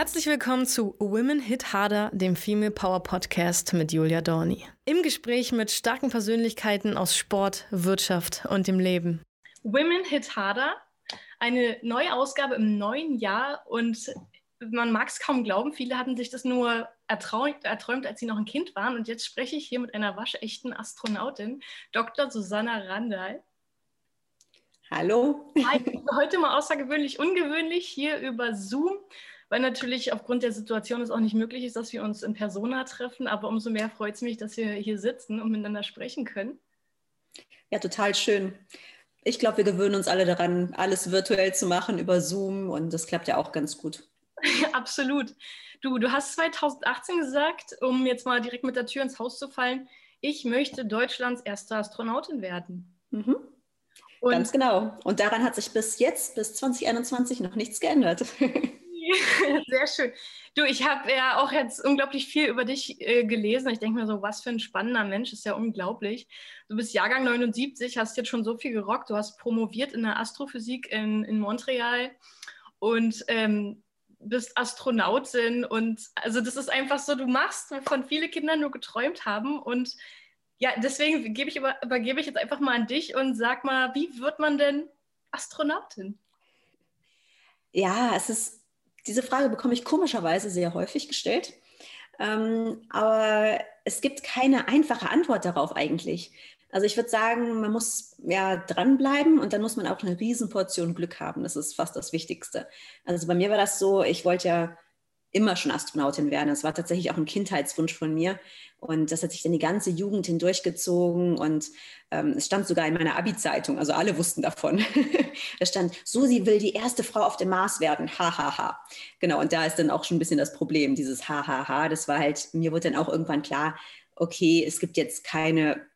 Herzlich willkommen zu Women Hit Harder, dem Female Power Podcast mit Julia Dorni. Im Gespräch mit starken Persönlichkeiten aus Sport, Wirtschaft und dem Leben. Women Hit Harder, eine neue Ausgabe im neuen Jahr und man mag es kaum glauben, viele hatten sich das nur erträumt, erträumt, als sie noch ein Kind waren. Und jetzt spreche ich hier mit einer waschechten Astronautin, Dr. Susanna Randall. Hallo. Heute mal außergewöhnlich ungewöhnlich hier über Zoom weil natürlich aufgrund der Situation es auch nicht möglich ist, dass wir uns in Persona treffen. Aber umso mehr freut es mich, dass wir hier sitzen und miteinander sprechen können. Ja, total schön. Ich glaube, wir gewöhnen uns alle daran, alles virtuell zu machen über Zoom und das klappt ja auch ganz gut. Absolut. Du, du hast 2018 gesagt, um jetzt mal direkt mit der Tür ins Haus zu fallen, ich möchte Deutschlands erste Astronautin werden. Mhm. Ganz genau. Und daran hat sich bis jetzt, bis 2021, noch nichts geändert. Sehr schön. Du, ich habe ja auch jetzt unglaublich viel über dich äh, gelesen. Ich denke mir so, was für ein spannender Mensch, ist ja unglaublich. Du bist Jahrgang 79, hast jetzt schon so viel gerockt. Du hast promoviert in der Astrophysik in, in Montreal und ähm, bist Astronautin. Und also das ist einfach so, du machst, wovon viele Kinder nur geträumt haben. Und ja, deswegen gebe ich über, übergebe ich jetzt einfach mal an dich und sag mal, wie wird man denn Astronautin? Ja, es ist diese Frage bekomme ich komischerweise sehr häufig gestellt. Ähm, aber es gibt keine einfache Antwort darauf eigentlich. Also ich würde sagen, man muss ja dranbleiben und dann muss man auch eine Riesenportion Glück haben. Das ist fast das Wichtigste. Also bei mir war das so, ich wollte ja immer schon Astronautin werden. Das war tatsächlich auch ein Kindheitswunsch von mir. Und das hat sich dann die ganze Jugend hindurchgezogen. Und ähm, es stand sogar in meiner Abi-Zeitung, also alle wussten davon. da stand, Susi will die erste Frau auf dem Mars werden. Ha, ha, ha. Genau, und da ist dann auch schon ein bisschen das Problem, dieses Ha, ha, ha. Das war halt, mir wurde dann auch irgendwann klar, okay, es gibt jetzt keine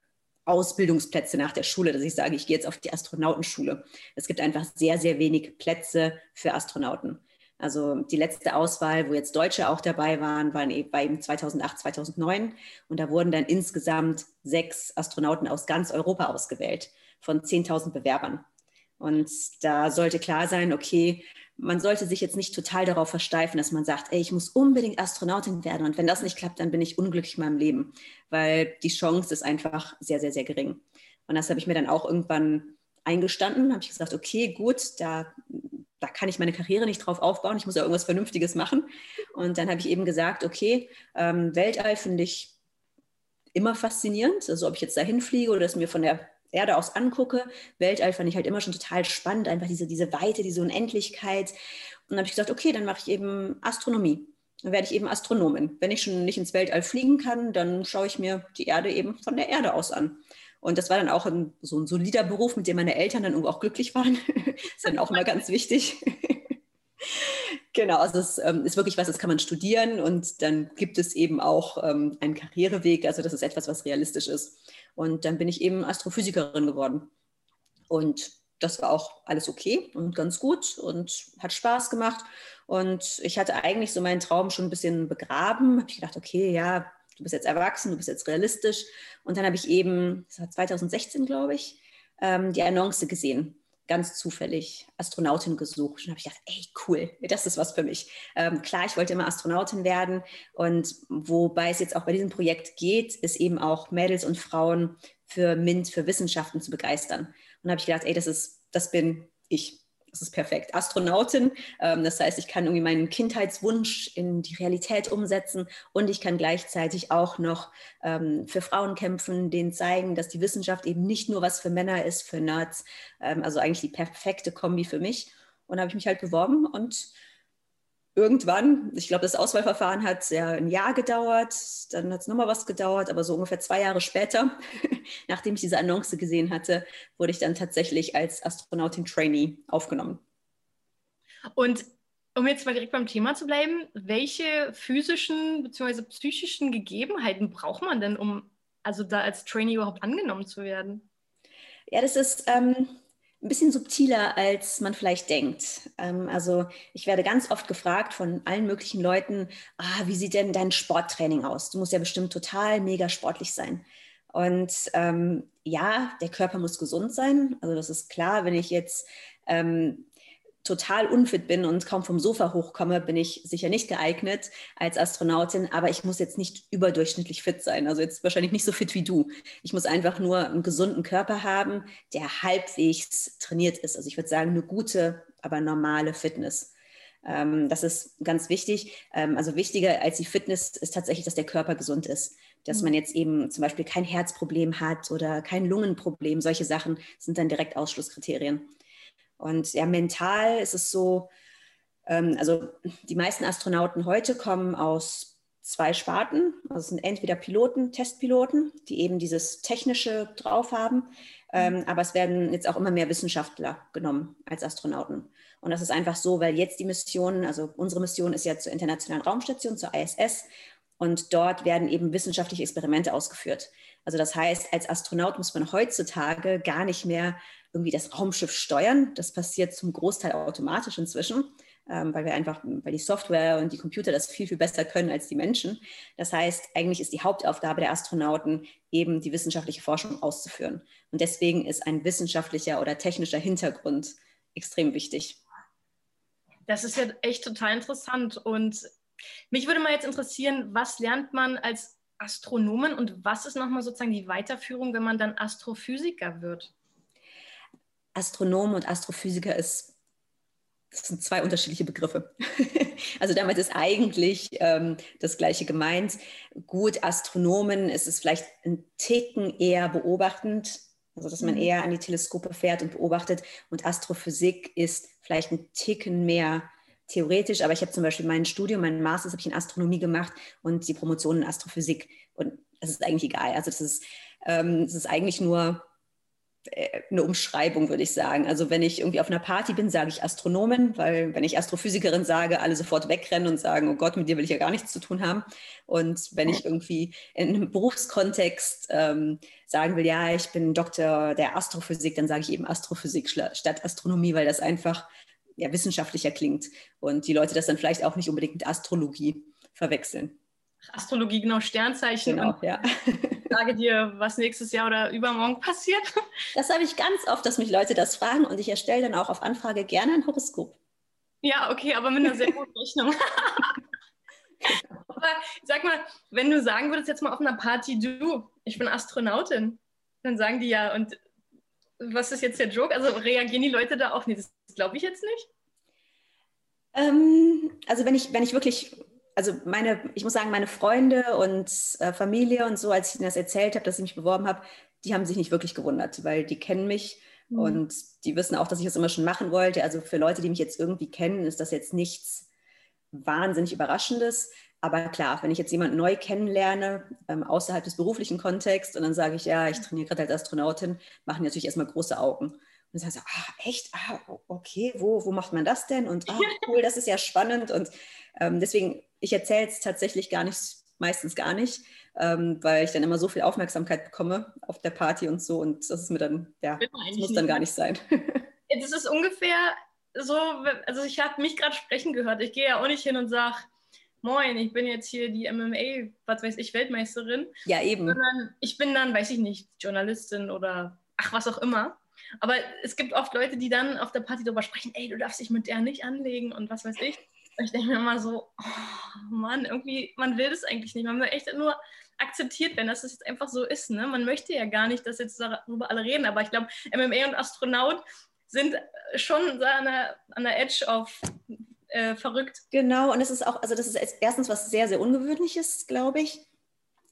Ausbildungsplätze nach der Schule, dass ich sage, ich gehe jetzt auf die Astronautenschule. Es gibt einfach sehr, sehr wenig Plätze für Astronauten. Also die letzte Auswahl, wo jetzt Deutsche auch dabei waren, waren war eben 2008, 2009. Und da wurden dann insgesamt sechs Astronauten aus ganz Europa ausgewählt von 10.000 Bewerbern. Und da sollte klar sein, okay, man sollte sich jetzt nicht total darauf versteifen, dass man sagt, ey, ich muss unbedingt Astronautin werden. Und wenn das nicht klappt, dann bin ich unglücklich in meinem Leben, weil die Chance ist einfach sehr, sehr, sehr gering. Und das habe ich mir dann auch irgendwann eingestanden, habe ich gesagt, okay, gut, da da kann ich meine Karriere nicht drauf aufbauen, ich muss ja irgendwas Vernünftiges machen. Und dann habe ich eben gesagt, okay, ähm, Weltall finde ich immer faszinierend, also ob ich jetzt dahin fliege oder es mir von der Erde aus angucke. Weltall fand ich halt immer schon total spannend, einfach diese, diese Weite, diese Unendlichkeit. Und dann habe ich gesagt, okay, dann mache ich eben Astronomie. Dann werde ich eben Astronomin. Wenn ich schon nicht ins Weltall fliegen kann, dann schaue ich mir die Erde eben von der Erde aus an. Und das war dann auch ein, so ein solider Beruf, mit dem meine Eltern dann auch glücklich waren. ist dann auch immer ganz wichtig. genau, also es ähm, ist wirklich was, das kann man studieren und dann gibt es eben auch ähm, einen Karriereweg. Also das ist etwas, was realistisch ist. Und dann bin ich eben Astrophysikerin geworden. Und das war auch alles okay und ganz gut und hat Spaß gemacht. Und ich hatte eigentlich so meinen Traum schon ein bisschen begraben. Habe ich gedacht, okay, ja, du bist jetzt erwachsen, du bist jetzt realistisch. Und dann habe ich eben, das war 2016, glaube ich, ähm, die Annonce gesehen, ganz zufällig, Astronautin gesucht. Und habe ich gedacht, ey, cool, das ist was für mich. Ähm, klar, ich wollte immer Astronautin werden. Und wobei es jetzt auch bei diesem Projekt geht, ist eben auch Mädels und Frauen für MINT, für Wissenschaften zu begeistern. Und habe ich gedacht, ey, das ist, das bin ich das ist perfekt. Astronautin, ähm, das heißt, ich kann irgendwie meinen Kindheitswunsch in die Realität umsetzen und ich kann gleichzeitig auch noch ähm, für Frauen kämpfen, denen zeigen, dass die Wissenschaft eben nicht nur was für Männer ist, für Nerds, ähm, also eigentlich die perfekte Kombi für mich. Und da habe ich mich halt beworben und irgendwann, ich glaube, das Auswahlverfahren hat ja ein Jahr gedauert, dann hat es nochmal was gedauert, aber so ungefähr zwei Jahre später, nachdem ich diese Annonce gesehen hatte, wurde ich dann tatsächlich als Astronautin-Trainee aufgenommen. Und um jetzt mal direkt beim Thema zu bleiben, welche physischen bzw. psychischen Gegebenheiten braucht man denn, um also da als Trainee überhaupt angenommen zu werden? Ja, das ist ähm, ein bisschen subtiler, als man vielleicht denkt. Ähm, also ich werde ganz oft gefragt von allen möglichen Leuten, ah, wie sieht denn dein Sporttraining aus? Du musst ja bestimmt total mega sportlich sein. Und ähm, ja, der Körper muss gesund sein. Also das ist klar, wenn ich jetzt ähm, total unfit bin und kaum vom Sofa hochkomme, bin ich sicher nicht geeignet als Astronautin, aber ich muss jetzt nicht überdurchschnittlich fit sein. Also jetzt wahrscheinlich nicht so fit wie du. Ich muss einfach nur einen gesunden Körper haben, der halbwegs trainiert ist. Also ich würde sagen, eine gute, aber normale Fitness. Ähm, das ist ganz wichtig. Ähm, also wichtiger als die Fitness ist tatsächlich, dass der Körper gesund ist. Dass mhm. man jetzt eben zum Beispiel kein Herzproblem hat oder kein Lungenproblem. Solche Sachen sind dann direkt Ausschlusskriterien. Und ja, mental ist es so, ähm, also die meisten Astronauten heute kommen aus zwei Sparten. Also es sind entweder Piloten, Testpiloten, die eben dieses Technische drauf haben, ähm, aber es werden jetzt auch immer mehr Wissenschaftler genommen als Astronauten. Und das ist einfach so, weil jetzt die Mission, also unsere Mission ist ja zur Internationalen Raumstation, zur ISS, und dort werden eben wissenschaftliche Experimente ausgeführt. Also das heißt, als Astronaut muss man heutzutage gar nicht mehr irgendwie das Raumschiff steuern. Das passiert zum Großteil automatisch inzwischen, ähm, weil wir einfach, weil die Software und die Computer das viel, viel besser können als die Menschen. Das heißt, eigentlich ist die Hauptaufgabe der Astronauten eben die wissenschaftliche Forschung auszuführen. Und deswegen ist ein wissenschaftlicher oder technischer Hintergrund extrem wichtig. Das ist ja echt total interessant. Und mich würde mal jetzt interessieren, was lernt man als Astronomen und was ist nochmal sozusagen die Weiterführung, wenn man dann Astrophysiker wird? Astronom und Astrophysiker ist, das sind zwei unterschiedliche Begriffe. also damit ist eigentlich ähm, das Gleiche gemeint. Gut, Astronomen ist es vielleicht ein Ticken eher beobachtend, also dass man mhm. eher an die Teleskope fährt und beobachtet. Und Astrophysik ist vielleicht ein Ticken mehr theoretisch, aber ich habe zum Beispiel mein Studium, mein Master habe ich in Astronomie gemacht und die Promotion in Astrophysik. Und das ist eigentlich egal. Also das ist, ähm, das ist eigentlich nur eine Umschreibung, würde ich sagen. Also wenn ich irgendwie auf einer Party bin, sage ich Astronomin, weil wenn ich Astrophysikerin sage, alle sofort wegrennen und sagen, oh Gott, mit dir will ich ja gar nichts zu tun haben. Und wenn ich irgendwie in einem Berufskontext ähm, sagen will, ja, ich bin Doktor der Astrophysik, dann sage ich eben Astrophysik statt Astronomie, weil das einfach ja, wissenschaftlicher klingt und die Leute das dann vielleicht auch nicht unbedingt mit Astrologie verwechseln. Astrologie, genau, Sternzeichen. Genau, ja. sage dir, was nächstes Jahr oder übermorgen passiert. Das habe ich ganz oft, dass mich Leute das fragen und ich erstelle dann auch auf Anfrage gerne ein Horoskop. Ja, okay, aber mit einer sehr guten Rechnung. aber sag mal, wenn du sagen würdest jetzt mal auf einer Party, du, ich bin Astronautin, dann sagen die ja, und was ist jetzt der Joke? Also reagieren die Leute da auch nicht? Das glaube ich jetzt nicht. Ähm, also wenn ich, wenn ich wirklich also meine, ich muss sagen, meine Freunde und äh, Familie und so, als ich ihnen das erzählt habe, dass ich mich beworben habe, die haben sich nicht wirklich gewundert, weil die kennen mich mhm. und die wissen auch, dass ich das immer schon machen wollte. Also für Leute, die mich jetzt irgendwie kennen, ist das jetzt nichts wahnsinnig Überraschendes. Aber klar, wenn ich jetzt jemanden neu kennenlerne, ähm, außerhalb des beruflichen Kontexts, und dann sage ich, ja, ich trainiere gerade als Astronautin, machen die natürlich erstmal große Augen. Und dann sie, ah, echt? Ah, okay, wo, wo macht man das denn? Und ah, cool, das ist ja spannend. Und ähm, deswegen ich erzähle es tatsächlich gar nicht, meistens gar nicht, ähm, weil ich dann immer so viel Aufmerksamkeit bekomme auf der Party und so und das ist mir dann, ja, das muss dann gar nicht sein. Das ist ungefähr so, also ich habe mich gerade sprechen gehört. Ich gehe ja auch nicht hin und sage, moin, ich bin jetzt hier die MMA, was weiß ich, Weltmeisterin. Ja, eben. Sondern ich bin dann, weiß ich nicht, Journalistin oder ach, was auch immer. Aber es gibt oft Leute, die dann auf der Party darüber sprechen, ey, du darfst dich mit der nicht anlegen und was weiß ich. Ich denke mir immer so, oh Mann, irgendwie, man will das eigentlich nicht. Man will echt nur akzeptiert werden, dass es jetzt einfach so ist. Ne? Man möchte ja gar nicht, dass jetzt darüber alle reden, aber ich glaube, MMA und Astronaut sind schon an der, an der Edge auf äh, verrückt. Genau, und es ist auch, also das ist erstens was sehr, sehr Ungewöhnliches, glaube ich.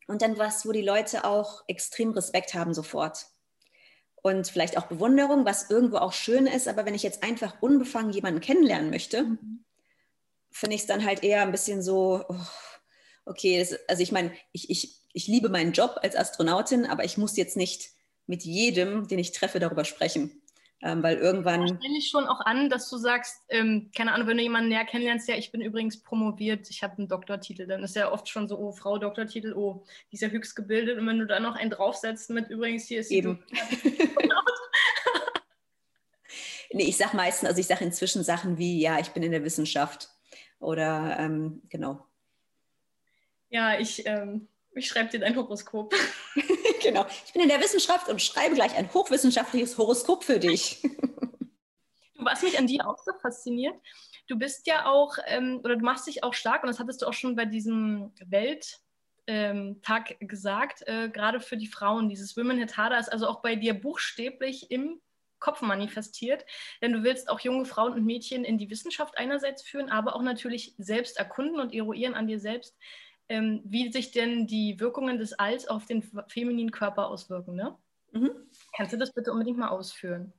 Und dann was, wo die Leute auch extrem Respekt haben sofort. Und vielleicht auch Bewunderung, was irgendwo auch schön ist, aber wenn ich jetzt einfach unbefangen jemanden kennenlernen möchte, mhm finde ich es dann halt eher ein bisschen so, oh, okay, das, also ich meine, ich, ich, ich liebe meinen Job als Astronautin, aber ich muss jetzt nicht mit jedem, den ich treffe, darüber sprechen. Ähm, weil irgendwann. Ich nehme ich schon auch an, dass du sagst, ähm, keine Ahnung, wenn du jemanden näher kennenlernst, ja, ich bin übrigens promoviert, ich habe einen Doktortitel, dann ist ja oft schon so, oh, Frau Doktortitel, oh, die ist ja höchst gebildet. Und wenn du da noch einen draufsetzt mit übrigens, hier ist die Eben. nee, ich sage meistens, also ich sage inzwischen Sachen wie, ja, ich bin in der Wissenschaft oder ähm, genau. Ja, ich, ähm, ich schreibe dir dein Horoskop. genau. Ich bin in der Wissenschaft und schreibe gleich ein hochwissenschaftliches Horoskop für dich. Was mich an dir auch so fasziniert, du bist ja auch, ähm, oder du machst dich auch stark, und das hattest du auch schon bei diesem Welttag ähm, gesagt, äh, gerade für die Frauen, dieses Women Hit Harder ist also auch bei dir buchstäblich im Kopf manifestiert, denn du willst auch junge Frauen und Mädchen in die Wissenschaft einerseits führen, aber auch natürlich selbst erkunden und eruieren an dir selbst, ähm, wie sich denn die Wirkungen des Alls auf den femininen Körper auswirken. Ne? Mhm. Kannst du das bitte unbedingt mal ausführen?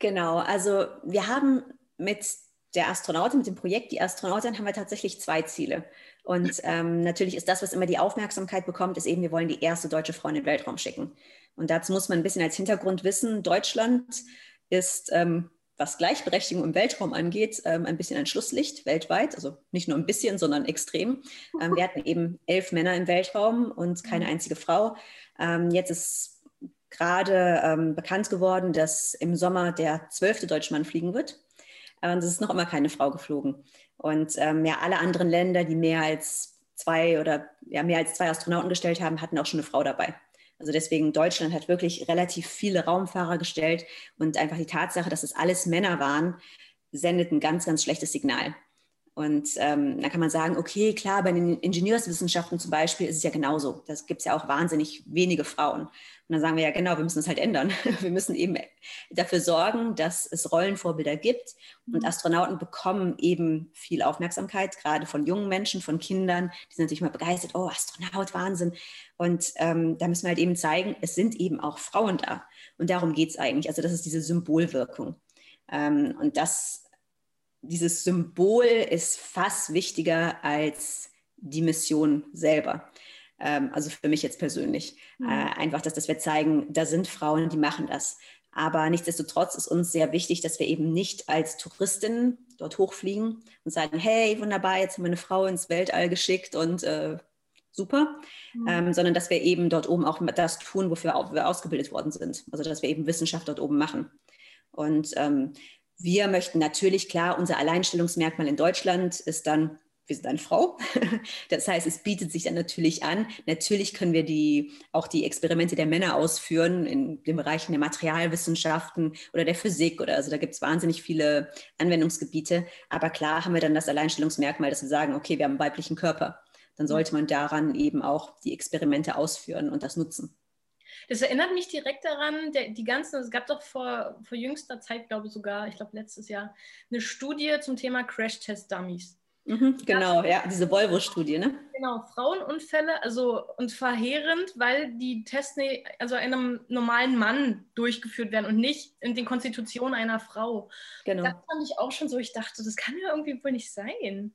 Genau, also wir haben mit der Astronautin, mit dem Projekt Die Astronautin, haben wir tatsächlich zwei Ziele. Und ähm, natürlich ist das, was immer die Aufmerksamkeit bekommt, ist eben, wir wollen die erste deutsche Frau in den Weltraum schicken. Und dazu muss man ein bisschen als Hintergrund wissen, Deutschland ist, ähm, was Gleichberechtigung im Weltraum angeht, ähm, ein bisschen ein Schlusslicht weltweit. Also nicht nur ein bisschen, sondern extrem. Ähm, wir hatten eben elf Männer im Weltraum und keine mhm. einzige Frau. Ähm, jetzt ist gerade ähm, bekannt geworden, dass im Sommer der zwölfte deutsche Mann fliegen wird. Und es ist noch immer keine Frau geflogen. Und ähm, ja, alle anderen Länder, die mehr als zwei oder ja, mehr als zwei Astronauten gestellt haben, hatten auch schon eine Frau dabei. Also deswegen Deutschland hat wirklich relativ viele Raumfahrer gestellt und einfach die Tatsache, dass es alles Männer waren, sendet ein ganz, ganz schlechtes Signal. Und ähm, da kann man sagen, okay, klar, bei den Ingenieurswissenschaften zum Beispiel ist es ja genauso. Da gibt es ja auch wahnsinnig wenige Frauen. Und dann sagen wir ja, genau, wir müssen es halt ändern. Wir müssen eben dafür sorgen, dass es Rollenvorbilder gibt. Und mhm. Astronauten bekommen eben viel Aufmerksamkeit, gerade von jungen Menschen, von Kindern. Die sind natürlich mal begeistert, oh, Astronaut, Wahnsinn. Und ähm, da müssen wir halt eben zeigen, es sind eben auch Frauen da. Und darum geht es eigentlich. Also das ist diese Symbolwirkung. Ähm, und das dieses Symbol ist fast wichtiger als die Mission selber. Ähm, also für mich jetzt persönlich. Mhm. Äh, einfach, dass, dass wir zeigen, da sind Frauen, die machen das. Aber nichtsdestotrotz ist uns sehr wichtig, dass wir eben nicht als Touristinnen dort hochfliegen und sagen, hey, wunderbar, jetzt haben wir eine Frau ins Weltall geschickt und äh, super, mhm. ähm, sondern dass wir eben dort oben auch das tun, wofür wir ausgebildet worden sind. Also dass wir eben Wissenschaft dort oben machen. Und ähm, wir möchten natürlich, klar, unser Alleinstellungsmerkmal in Deutschland ist dann, wir sind eine Frau. Das heißt, es bietet sich dann natürlich an. Natürlich können wir die, auch die Experimente der Männer ausführen in den Bereichen der Materialwissenschaften oder der Physik oder also da gibt es wahnsinnig viele Anwendungsgebiete. Aber klar haben wir dann das Alleinstellungsmerkmal, dass wir sagen, okay, wir haben einen weiblichen Körper. Dann sollte man daran eben auch die Experimente ausführen und das nutzen. Das erinnert mich direkt daran, der, die ganzen, es gab doch vor, vor jüngster Zeit, glaube ich sogar, ich glaube letztes Jahr, eine Studie zum Thema Crash-Test-Dummies. Mhm, genau, das, ja, diese Volvo-Studie, ne? Genau, Frauenunfälle, also und verheerend, weil die Tests ne, also einem normalen Mann durchgeführt werden und nicht in den Konstitutionen einer Frau. Genau. Das fand ich auch schon so, ich dachte, das kann ja irgendwie wohl nicht sein.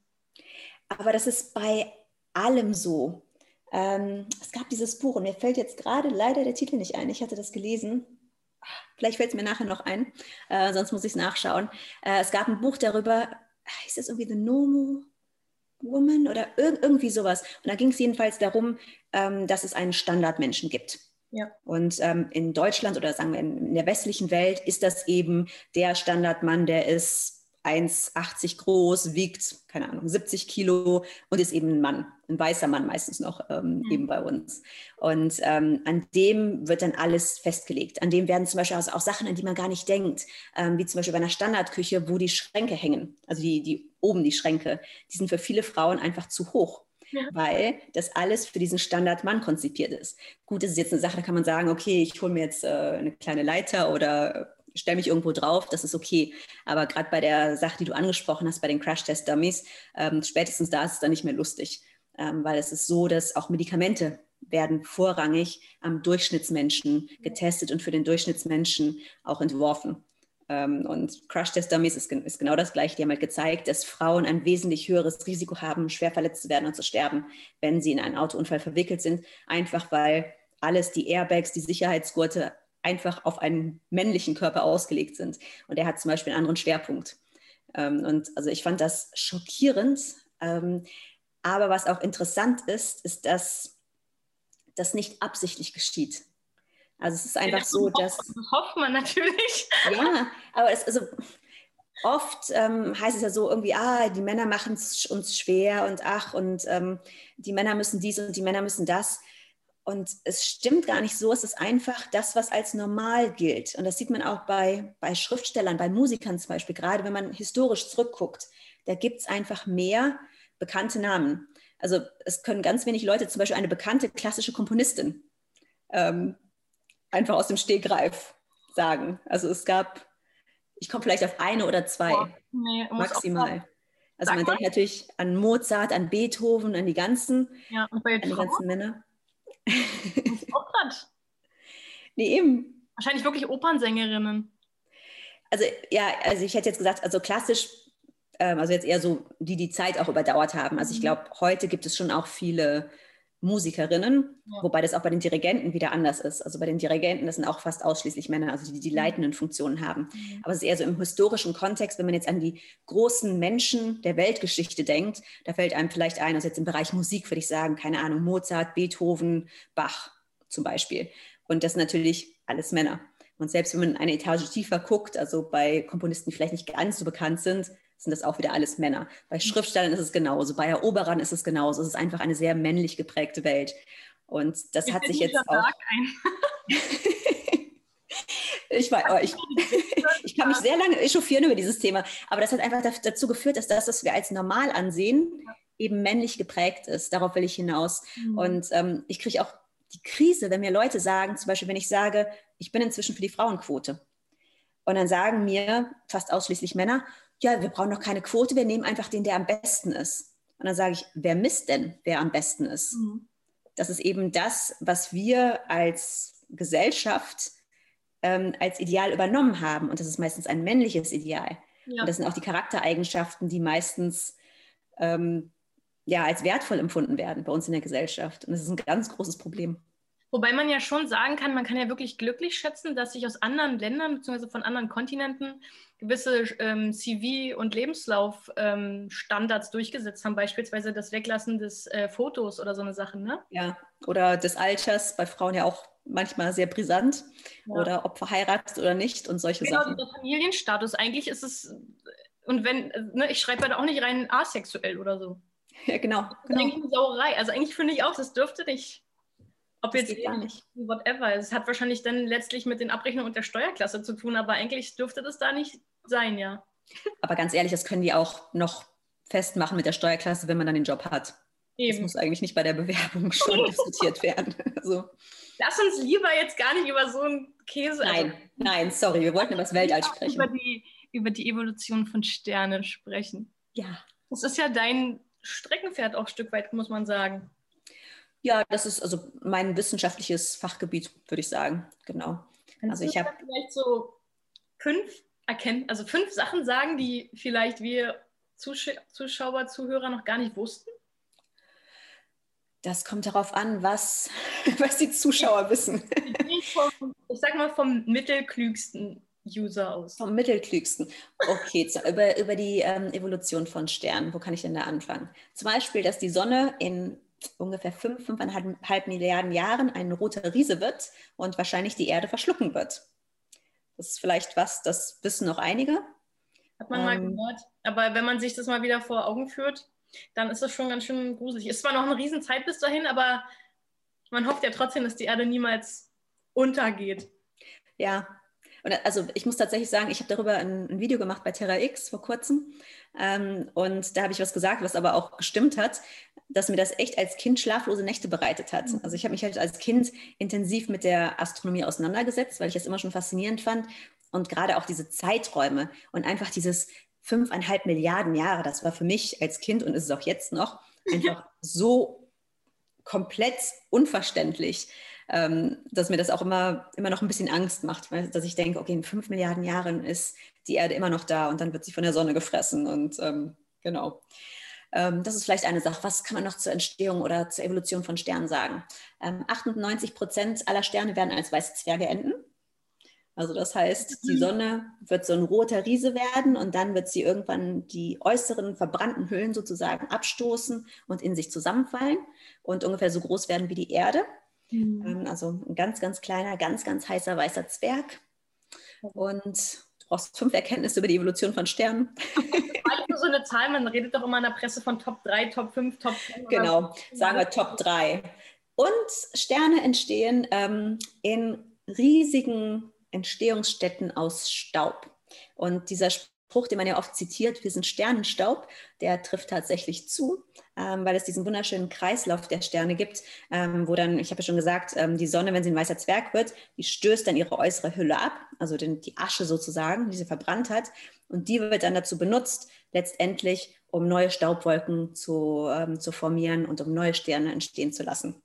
Aber das ist bei allem so. Ähm, es gab dieses Buch und mir fällt jetzt gerade leider der Titel nicht ein. Ich hatte das gelesen. Vielleicht fällt es mir nachher noch ein, äh, sonst muss ich es nachschauen. Äh, es gab ein Buch darüber, ist das irgendwie The Nomo Woman oder ir irgendwie sowas. Und da ging es jedenfalls darum, ähm, dass es einen Standardmenschen gibt. Ja. Und ähm, in Deutschland oder sagen wir in, in der westlichen Welt ist das eben der Standardmann, der ist 1,80 groß, wiegt, keine Ahnung, 70 Kilo und ist eben ein Mann, ein weißer Mann meistens noch ähm, mhm. eben bei uns. Und ähm, an dem wird dann alles festgelegt. An dem werden zum Beispiel auch Sachen, an die man gar nicht denkt, ähm, wie zum Beispiel bei einer Standardküche, wo die Schränke hängen, also die, die oben die Schränke, die sind für viele Frauen einfach zu hoch. Ja. weil das alles für diesen Standardmann konzipiert ist. Gut, das ist jetzt eine Sache, da kann man sagen, okay, ich hole mir jetzt äh, eine kleine Leiter oder stelle mich irgendwo drauf, das ist okay. Aber gerade bei der Sache, die du angesprochen hast, bei den Crash-Test-Dummies, ähm, spätestens da ist es dann nicht mehr lustig, ähm, weil es ist so, dass auch Medikamente werden vorrangig am Durchschnittsmenschen getestet und für den Durchschnittsmenschen auch entworfen. Ähm, und Crash-Test-Dummies ist, ist, genau das Gleiche. Die haben halt gezeigt, dass Frauen ein wesentlich höheres Risiko haben, schwer verletzt zu werden und zu sterben, wenn sie in einen Autounfall verwickelt sind, einfach weil alles, die Airbags, die Sicherheitsgurte, einfach auf einen männlichen Körper ausgelegt sind. Und er hat zum Beispiel einen anderen Schwerpunkt. Ähm, und also ich fand das schockierend. Ähm, aber was auch interessant ist, ist, dass das nicht absichtlich geschieht. Also es ist einfach ja, so, dass... Das hofft man natürlich. Ja, aber es, also oft ähm, heißt es ja so irgendwie, ah, die Männer machen es uns schwer und ach, und ähm, die Männer müssen dies und die Männer müssen das. Und es stimmt gar nicht so, es ist einfach das, was als normal gilt. Und das sieht man auch bei, bei Schriftstellern, bei Musikern zum Beispiel, gerade wenn man historisch zurückguckt. Da gibt es einfach mehr bekannte Namen. Also es können ganz wenig Leute, zum Beispiel eine bekannte klassische Komponistin, ähm, einfach aus dem Stegreif sagen. Also es gab, ich komme vielleicht auf eine oder zwei oh, nee, maximal. Also man denkt natürlich an Mozart, an Beethoven, an die ganzen, ja, an die ganzen Männer. Opern. nee, eben. Wahrscheinlich wirklich Opernsängerinnen. Also ja, also ich hätte jetzt gesagt, also klassisch, ähm, also jetzt eher so, die die Zeit auch überdauert haben. Also ich mhm. glaube, heute gibt es schon auch viele Musikerinnen, ja. wobei das auch bei den Dirigenten wieder anders ist. Also bei den Dirigenten, das sind auch fast ausschließlich Männer, also die die leitenden Funktionen haben. Mhm. Aber es ist eher so im historischen Kontext, wenn man jetzt an die großen Menschen der Weltgeschichte denkt, da fällt einem vielleicht ein, also jetzt im Bereich Musik würde ich sagen, keine Ahnung, Mozart, Beethoven, Bach zum Beispiel. Und das sind natürlich alles Männer. Und selbst wenn man eine Etage tiefer guckt, also bei Komponisten, die vielleicht nicht ganz so bekannt sind, sind das auch wieder alles Männer. Bei mhm. Schriftstellern ist es genauso, bei Eroberern ist es genauso. Es ist einfach eine sehr männlich geprägte Welt. Und das ich hat sich jetzt auch. ich, war, oh, ich, ich kann mich sehr lange echauffieren über dieses Thema, aber das hat einfach dazu geführt, dass das, was wir als normal ansehen, eben männlich geprägt ist. Darauf will ich hinaus. Mhm. Und ähm, ich kriege auch die Krise, wenn mir Leute sagen, zum Beispiel, wenn ich sage, ich bin inzwischen für die Frauenquote. Und dann sagen mir fast ausschließlich Männer, ja, wir brauchen noch keine Quote, wir nehmen einfach den, der am besten ist. Und dann sage ich, wer misst denn, wer am besten ist? Mhm. Das ist eben das, was wir als Gesellschaft ähm, als Ideal übernommen haben. Und das ist meistens ein männliches Ideal. Ja. Und das sind auch die Charaktereigenschaften, die meistens ähm, ja, als wertvoll empfunden werden bei uns in der Gesellschaft. Und das ist ein ganz großes Problem. Wobei man ja schon sagen kann, man kann ja wirklich glücklich schätzen, dass sich aus anderen Ländern bzw. von anderen Kontinenten gewisse ähm, CV- und Lebenslaufstandards ähm, durchgesetzt haben, beispielsweise das Weglassen des äh, Fotos oder so eine Sache, ne? Ja, oder des Alters, bei Frauen ja auch manchmal sehr brisant, ja. oder ob verheiratet oder nicht und solche genau, Sachen. Genau, der Familienstatus, eigentlich ist es, und wenn, ne, ich schreibe da auch nicht rein asexuell oder so. Ja, genau. Das ist genau. eigentlich eine Sauerei. Also eigentlich finde ich auch, das dürfte nicht ob das jetzt gar nicht. whatever. Es hat wahrscheinlich dann letztlich mit den Abrechnungen und der Steuerklasse zu tun, aber eigentlich dürfte das da nicht sein, ja. Aber ganz ehrlich, das können die auch noch festmachen mit der Steuerklasse, wenn man dann den Job hat. Eben. Das muss eigentlich nicht bei der Bewerbung schon diskutiert werden. Also. Lass uns lieber jetzt gar nicht über so einen Käse. Nein, also, nein, sorry, wir wollten über das Weltall sprechen. Über die, über die Evolution von Sternen sprechen. Ja. Das ist ja dein Streckenpferd auch ein Stück weit, muss man sagen. Ja, das ist also mein wissenschaftliches Fachgebiet, würde ich sagen. Genau. Kannst also ich habe vielleicht so fünf erkennen, also fünf Sachen sagen, die vielleicht wir Zusch Zuschauer, Zuhörer noch gar nicht wussten? Das kommt darauf an, was, was die Zuschauer wissen. Vom, ich sag mal vom mittelklügsten User aus. Vom mittelklügsten. Okay, zu, über, über die ähm, Evolution von Sternen. Wo kann ich denn da anfangen? Zum Beispiel, dass die Sonne in ungefähr 5, 5,5 Milliarden Jahren ein roter Riese wird und wahrscheinlich die Erde verschlucken wird. Das ist vielleicht was, das wissen noch einige. Hat man ähm, mal gehört. Aber wenn man sich das mal wieder vor Augen führt, dann ist das schon ganz schön gruselig. Ist zwar noch eine Riesenzeit bis dahin, aber man hofft ja trotzdem, dass die Erde niemals untergeht. Ja, und also ich muss tatsächlich sagen, ich habe darüber ein, ein, Video gemacht bei Terra X vor kurzem. Ähm, und da habe ich was gesagt, was aber auch gestimmt hat, dass mir das echt als Kind schlaflose Nächte bereitet hat. Mhm. Also ich habe mich halt als Kind intensiv mit der Astronomie auseinandergesetzt, weil ich das immer schon faszinierend fand. Und gerade auch diese Zeiträume und einfach dieses fünfeinhalb Milliarden Jahre, das war für mich als Kind und ist es auch jetzt noch einfach so komplett unverständlich ähm, dass mir das auch immer, immer noch ein bisschen Angst macht, weil, dass ich denke, okay, in fünf Milliarden Jahren ist die Erde immer noch da und dann wird sie von der Sonne gefressen und ähm, genau. Ähm, das ist vielleicht eine Sache. Was kann man noch zur Entstehung oder zur Evolution von Sternen sagen? 98 ähm, Prozent aller Sterne werden als weiße Zwerge enden. Also das heißt, die mhm. Sonne wird so ein roter Riese werden und dann wird sie irgendwann die äußeren verbrannten Hüllen sozusagen abstoßen und in sich zusammenfallen und ungefähr so groß werden wie die Erde. Mhm. Ähm, also ein ganz, ganz kleiner, ganz, ganz heißer weißer Zwerg. Und brauchst fünf Erkenntnisse über die Evolution von Sternen. so eine Zahl, man redet doch immer in der Presse von Top 3, Top 5, Top 10. Genau, sagen wir Top 3. Und Sterne entstehen ähm, in riesigen Entstehungsstätten aus Staub. Und dieser Spruch, den man ja oft zitiert, wir sind Sternenstaub, der trifft tatsächlich zu, ähm, weil es diesen wunderschönen Kreislauf der Sterne gibt, ähm, wo dann, ich habe ja schon gesagt, ähm, die Sonne, wenn sie ein weißer Zwerg wird, die stößt dann ihre äußere Hülle ab, also den, die Asche sozusagen, die sie verbrannt hat. Und die wird dann dazu benutzt, letztendlich, um neue Staubwolken zu, ähm, zu formieren und um neue Sterne entstehen zu lassen.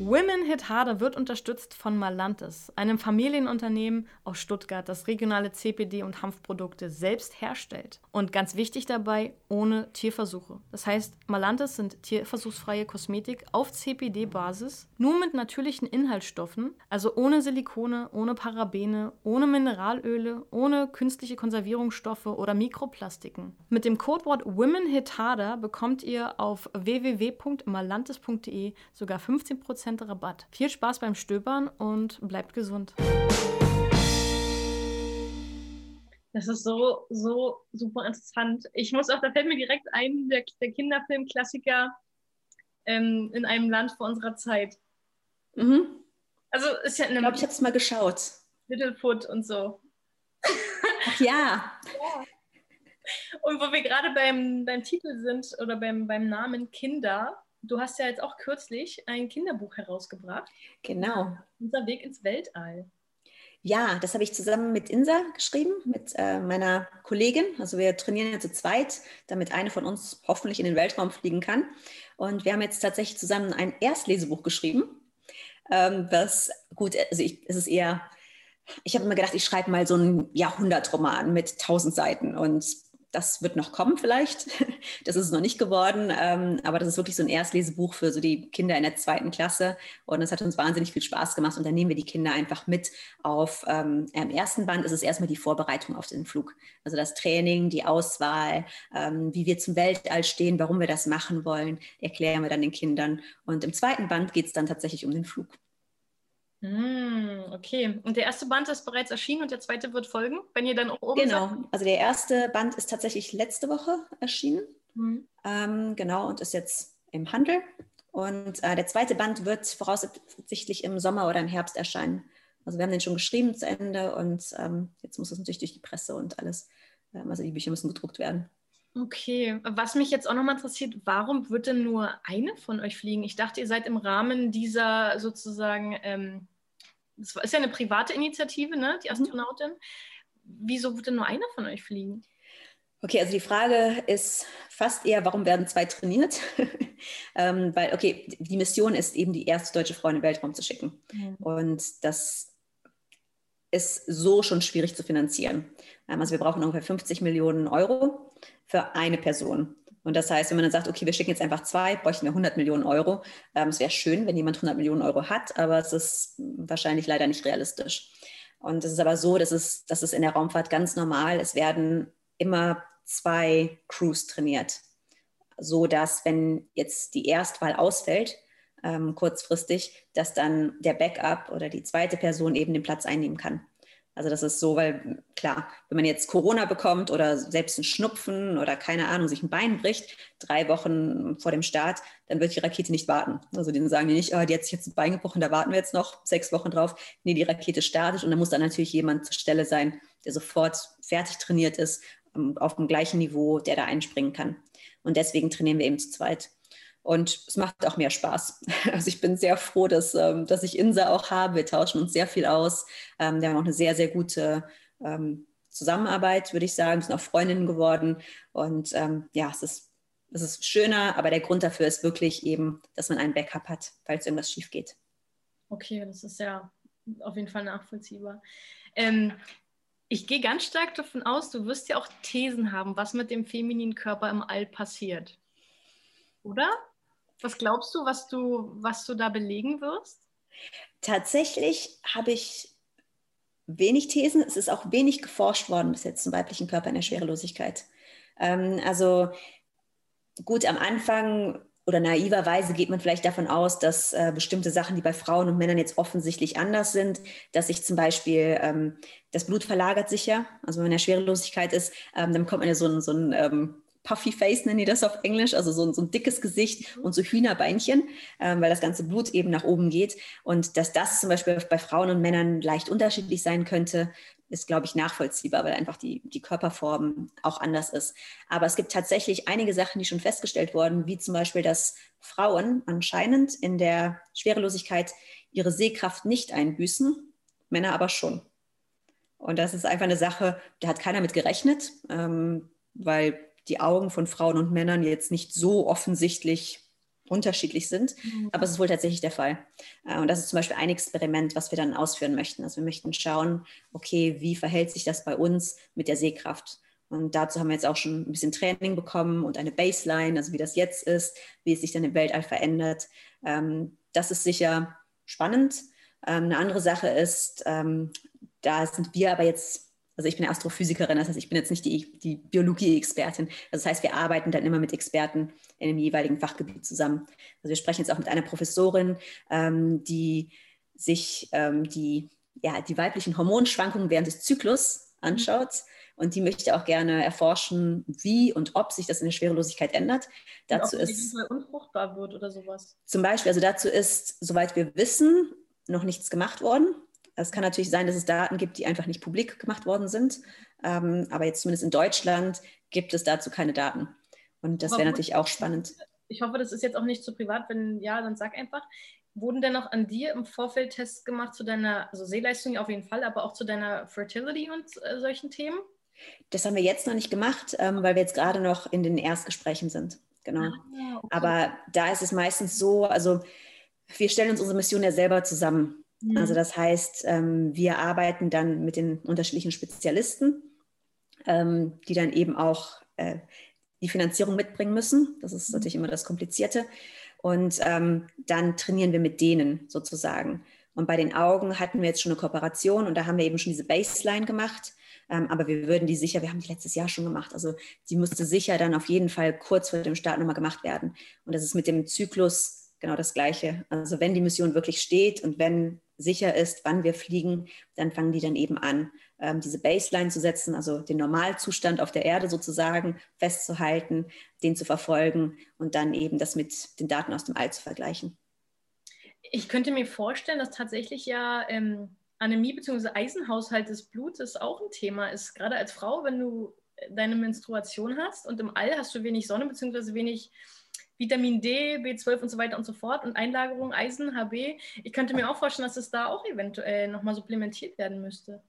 Women Hit Harder wird unterstützt von Malantis, einem Familienunternehmen aus Stuttgart, das regionale CPD und Hanfprodukte selbst herstellt. Und ganz wichtig dabei, ohne Tierversuche. Das heißt, Malantis sind tierversuchsfreie Kosmetik auf CPD-Basis, nur mit natürlichen Inhaltsstoffen, also ohne Silikone, ohne Parabene, ohne Mineralöle, ohne künstliche Konservierungsstoffe oder Mikroplastiken. Mit dem Codewort Women Hit Harder bekommt ihr auf www.malantis.de sogar 15% Rabatt. Viel Spaß beim Stöbern und bleibt gesund. Das ist so, so super interessant. Ich muss auch, da fällt mir direkt ein, der, der Kinderfilm-Klassiker ähm, in einem Land vor unserer Zeit. Mhm. Also ist ja in einem. Ich glaube, ich habe es mal geschaut. Littlefoot und so. Ach ja. ja. Und wo wir gerade beim, beim Titel sind oder beim, beim Namen Kinder, du hast ja jetzt auch kürzlich ein Kinderbuch herausgebracht. Genau. Unser Weg ins Weltall. Ja, das habe ich zusammen mit Insa geschrieben, mit äh, meiner Kollegin. Also wir trainieren ja zu zweit, damit eine von uns hoffentlich in den Weltraum fliegen kann. Und wir haben jetzt tatsächlich zusammen ein Erstlesebuch geschrieben. Ähm, was gut, also ich, es ist eher, ich habe immer gedacht, ich schreibe mal so einen Jahrhundertroman mit tausend Seiten und das wird noch kommen vielleicht. Das ist es noch nicht geworden, ähm, aber das ist wirklich so ein Erstlesebuch für so die Kinder in der zweiten Klasse und es hat uns wahnsinnig viel Spaß gemacht und dann nehmen wir die Kinder einfach mit auf, ähm, im ersten Band ist es erstmal die Vorbereitung auf den Flug. Also das Training, die Auswahl, ähm, wie wir zum Weltall stehen, warum wir das machen wollen, erklären wir dann den Kindern und im zweiten Band geht es dann tatsächlich um den Flug. Hm, okay, und der erste Band ist bereits erschienen und der zweite wird folgen, wenn ihr dann auch oben Genau, seid? also der erste Band ist tatsächlich letzte Woche erschienen. Mhm. Ähm, genau, und ist jetzt im Handel. Und äh, der zweite Band wird voraussichtlich im Sommer oder im Herbst erscheinen. Also wir haben den schon geschrieben zu Ende und ähm, jetzt muss es natürlich durch die Presse und alles. Ähm, also die Bücher müssen gedruckt werden. Okay, was mich jetzt auch nochmal interessiert, warum wird denn nur eine von euch fliegen? Ich dachte, ihr seid im Rahmen dieser sozusagen, ähm, das ist ja eine private Initiative, ne, die mhm. Astronautin. Wieso wird denn nur eine von euch fliegen? Okay, also die Frage ist fast eher, warum werden zwei trainiert? ähm, weil, okay, die Mission ist eben, die erste deutsche Frau in den Weltraum zu schicken. Mhm. Und das ist so schon schwierig zu finanzieren. Ähm, also wir brauchen ungefähr 50 Millionen Euro für eine Person. Und das heißt, wenn man dann sagt, okay, wir schicken jetzt einfach zwei, bräuchten wir 100 Millionen Euro. Ähm, es wäre schön, wenn jemand 100 Millionen Euro hat, aber es ist wahrscheinlich leider nicht realistisch. Und es ist aber so, dass es, das ist in der Raumfahrt ganz normal. Es werden immer zwei Crews trainiert, so dass wenn jetzt die Erstwahl ausfällt, ähm, kurzfristig, dass dann der Backup oder die zweite Person eben den Platz einnehmen kann. Also das ist so, weil klar, wenn man jetzt Corona bekommt oder selbst einen Schnupfen oder keine Ahnung, sich ein Bein bricht, drei Wochen vor dem Start, dann wird die Rakete nicht warten. Also denen sagen die nicht, oh, die hat sich jetzt ein Bein gebrochen, da warten wir jetzt noch sechs Wochen drauf. Nee, die Rakete startet und da muss dann natürlich jemand zur Stelle sein, der sofort fertig trainiert ist, ähm, auf dem gleichen Niveau, der da einspringen kann. Und deswegen trainieren wir eben zu zweit. Und es macht auch mehr Spaß. Also ich bin sehr froh, dass, ähm, dass ich Insa auch habe. Wir tauschen uns sehr viel aus. Ähm, wir haben auch eine sehr, sehr gute ähm, Zusammenarbeit, würde ich sagen. Wir sind auch Freundinnen geworden. Und ja, es ist, es ist schöner, aber der Grund dafür ist wirklich eben, dass man ein Backup hat, falls irgendwas schief geht. Okay, das ist ja auf jeden Fall nachvollziehbar. Ähm, ich gehe ganz stark davon aus, du wirst ja auch Thesen haben, was mit dem femininen Körper im All passiert. Oder? Was glaubst du, was du, was du da belegen wirst? Tatsächlich habe ich wenig Thesen. Es ist auch wenig geforscht worden bis jetzt zum weiblichen Körper in der Schwerelosigkeit. Ähm, also gut, am Anfang oder naiverweise geht man vielleicht davon aus, dass äh, bestimmte Sachen, die bei Frauen und Männern jetzt offensichtlich anders sind, dass sich zum Beispiel ähm, das Blut verlagert sich ja. Also wenn man in der Schwerelosigkeit ist, ähm, dann bekommt man ja so ein, so ein ähm, Puffy Face nennen die das auf Englisch, also so, so ein dickes Gesicht und so Hühnerbeinchen, ähm, weil das ganze Blut eben nach oben geht. Und dass das zum Beispiel bei Frauen und Männern leicht unterschiedlich sein könnte, ist, glaube ich, nachvollziehbar, weil einfach die, die Körperform auch anders ist. Aber es gibt tatsächlich einige Sachen, die schon festgestellt wurden, wie zum Beispiel, dass Frauen anscheinend in der Schwerelosigkeit ihre Sehkraft nicht einbüßen, Männer aber schon. Und das ist einfach eine Sache, da hat keiner mit gerechnet, ähm, weil die Augen von Frauen und Männern jetzt nicht so offensichtlich unterschiedlich sind. Mhm. Aber es ist wohl tatsächlich der Fall. Äh, und das ist zum Beispiel ein Experiment, was wir dann ausführen möchten. Also wir möchten schauen, okay, wie verhält sich das bei uns mit der Sehkraft? Und dazu haben wir jetzt auch schon ein bisschen Training bekommen und eine Baseline, also wie das jetzt ist, wie es sich dann im Weltall verändert. Ähm, das ist sicher spannend. Ähm, eine andere Sache ist, da sind wir aber jetzt also ich bin Astrophysikerin, das heißt, ich bin jetzt nicht die, die Biologie-Expertin. Also das heißt, wir arbeiten dann immer mit Experten in dem jeweiligen Fachgebiet zusammen. Also wir sprechen jetzt auch mit einer Professorin, ähm, die sich ähm, die, ja, die weiblichen Hormonschwankungen während des Zyklus anschaut. Und die möchte auch gerne erforschen, wie und ob sich das in der Schwerelosigkeit ändert. Dazu und ob ist unfruchtbar wird oder sowas. Zum Beispiel, also dazu ist, soweit wir wissen, noch nichts gemacht worden. Es kann natürlich sein, dass es Daten gibt, die einfach nicht publik gemacht worden sind. Ähm, aber jetzt zumindest in Deutschland gibt es dazu keine Daten. Und das wäre natürlich auch spannend. Ich hoffe, das ist jetzt auch nicht zu privat. Wenn ja, dann sag einfach. Wurden denn noch an dir im Vorfeld Tests gemacht zu deiner, also Sehleistung auf jeden Fall, aber auch zu deiner Fertility und äh, solchen Themen? Das haben wir jetzt noch nicht gemacht, ähm, weil wir jetzt gerade noch in den Erstgesprächen sind. Genau. Ah, okay. Aber da ist es meistens so, also wir stellen uns unsere Mission ja selber zusammen. Mhm. Also das heißt, ähm, wir arbeiten dann mit den unterschiedlichen Spezialisten, ähm, die dann eben auch äh, die Finanzierung mitbringen müssen. Das ist natürlich immer das Komplizierte. Und ähm, dann trainieren wir mit denen sozusagen. Und bei den Augen hatten wir jetzt schon eine Kooperation und da haben wir eben schon diese Baseline gemacht. Aber wir würden die sicher, wir haben die letztes Jahr schon gemacht. Also die musste sicher dann auf jeden Fall kurz vor dem Start nochmal gemacht werden. Und das ist mit dem Zyklus genau das Gleiche. Also wenn die Mission wirklich steht und wenn sicher ist, wann wir fliegen, dann fangen die dann eben an, ähm, diese Baseline zu setzen, also den Normalzustand auf der Erde sozusagen festzuhalten, den zu verfolgen und dann eben das mit den Daten aus dem All zu vergleichen. Ich könnte mir vorstellen, dass tatsächlich ja ähm, Anämie bzw. Eisenhaushalt des Blutes auch ein Thema ist. Gerade als Frau, wenn du deine Menstruation hast und im All hast du wenig Sonne bzw. wenig Vitamin D, B12 und so weiter und so fort und Einlagerung Eisen, HB. Ich könnte mir auch vorstellen, dass es da auch eventuell nochmal supplementiert werden müsste.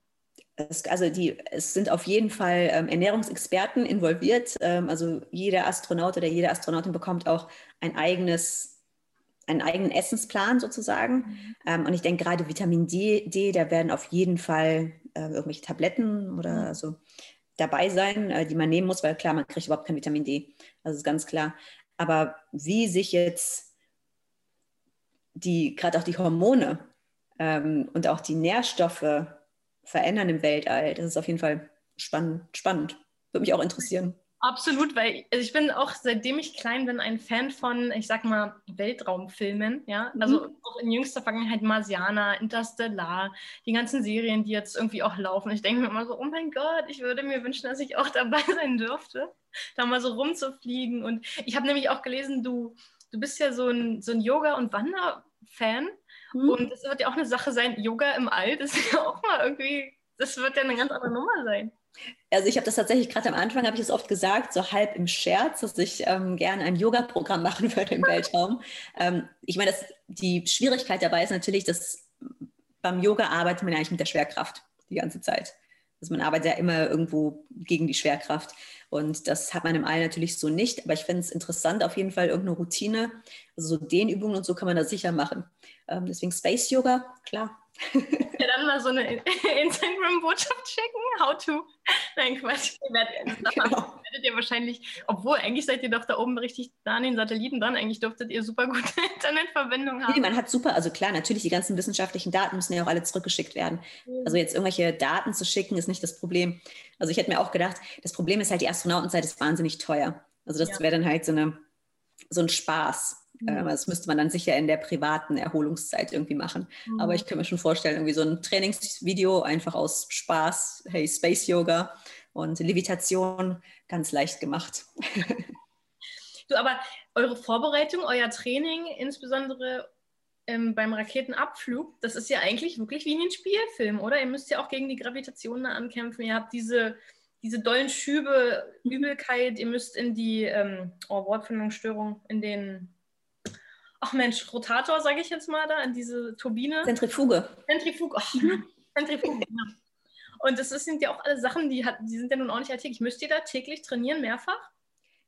Es, also die, es sind auf jeden Fall ähm, Ernährungsexperten involviert. Ähm, also jeder Astronaut oder jede Astronautin bekommt auch ein eigenes, einen eigenen Essensplan sozusagen. Mhm. Ähm, und ich denke gerade Vitamin D, D, da werden auf jeden Fall äh, irgendwelche Tabletten oder mhm. so dabei sein, äh, die man nehmen muss, weil klar, man kriegt überhaupt kein Vitamin D. Das ist ganz klar. Aber wie sich jetzt die, gerade auch die Hormone ähm, und auch die Nährstoffe verändern im Weltall, das ist auf jeden Fall spannend. spannend. Würde mich auch interessieren. Absolut, weil also ich bin auch seitdem ich klein bin ein Fan von, ich sag mal, Weltraumfilmen. Ja, also mhm. auch in jüngster Vergangenheit Marsianer, Interstellar, die ganzen Serien, die jetzt irgendwie auch laufen. Ich denke mir immer so, oh mein Gott, ich würde mir wünschen, dass ich auch dabei sein dürfte, da mal so rumzufliegen. Und ich habe nämlich auch gelesen, du, du bist ja so ein, so ein Yoga- und Wander-Fan. Mhm. Und es wird ja auch eine Sache sein, Yoga im All, das ist ja auch mal irgendwie, das wird ja eine ganz andere Nummer sein. Also ich habe das tatsächlich gerade am Anfang, habe ich es oft gesagt, so halb im Scherz, dass ich ähm, gerne ein Yoga-Programm machen würde im Weltraum. Ähm, ich meine, die Schwierigkeit dabei ist natürlich, dass beim Yoga arbeitet man eigentlich mit der Schwerkraft die ganze Zeit. Also man arbeitet ja immer irgendwo gegen die Schwerkraft. Und das hat man im All natürlich so nicht. Aber ich finde es interessant, auf jeden Fall irgendeine Routine. Also so Dehnübungen und so kann man da sicher machen. Ähm, deswegen Space Yoga, klar, ja, dann mal so eine Instagram-Botschaft schicken. How to. Nein, Quatsch. Ihr werdet, genau. werdet ihr wahrscheinlich, obwohl eigentlich seid ihr doch da oben richtig da an den Satelliten dran. Eigentlich dürftet ihr super gute Internetverbindung haben. Nee, man hat super, also klar, natürlich, die ganzen wissenschaftlichen Daten müssen ja auch alle zurückgeschickt werden. Also jetzt irgendwelche Daten zu schicken, ist nicht das Problem. Also ich hätte mir auch gedacht, das Problem ist halt, die Astronautenzeit ist wahnsinnig teuer. Also das ja. wäre dann halt so, eine, so ein Spaß. Mhm. Das müsste man dann sicher in der privaten Erholungszeit irgendwie machen. Mhm. Aber ich könnte mir schon vorstellen, irgendwie so ein Trainingsvideo einfach aus Spaß, hey, Space Yoga, und Levitation ganz leicht gemacht. du, aber eure Vorbereitung, euer Training, insbesondere ähm, beim Raketenabflug, das ist ja eigentlich wirklich wie in den Spielfilm, oder? Ihr müsst ja auch gegen die Gravitation da ankämpfen. Ihr habt diese, diese dollen Schübe, Übelkeit, ihr müsst in die, ähm, oh, Wortfindungsstörung, in den, ach Mensch, Rotator, sage ich jetzt mal da, in diese Turbine. Zentrifuge. Zentrifuge, oh, mhm. Zentrifuge, ja. Und das sind ja auch alle Sachen, die, hat, die sind ja nun auch nicht alltäglich. Müsst ihr da täglich trainieren, mehrfach?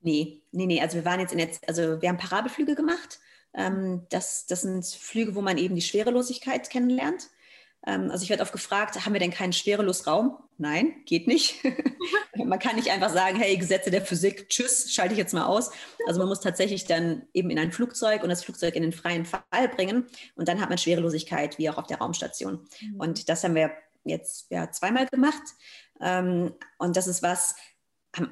Nee, nee, nee. Also wir waren jetzt in jetzt, also wir haben Parabelflüge gemacht. Ähm, das, das sind Flüge, wo man eben die Schwerelosigkeit kennenlernt. Ähm, also ich werde oft gefragt, haben wir denn keinen Schwerelosraum? Nein, geht nicht. man kann nicht einfach sagen, hey, Gesetze der Physik, tschüss, schalte ich jetzt mal aus. Also man muss tatsächlich dann eben in ein Flugzeug und das Flugzeug in den freien Fall bringen und dann hat man Schwerelosigkeit, wie auch auf der Raumstation. Mhm. Und das haben wir jetzt ja zweimal gemacht. Ähm, und das ist was,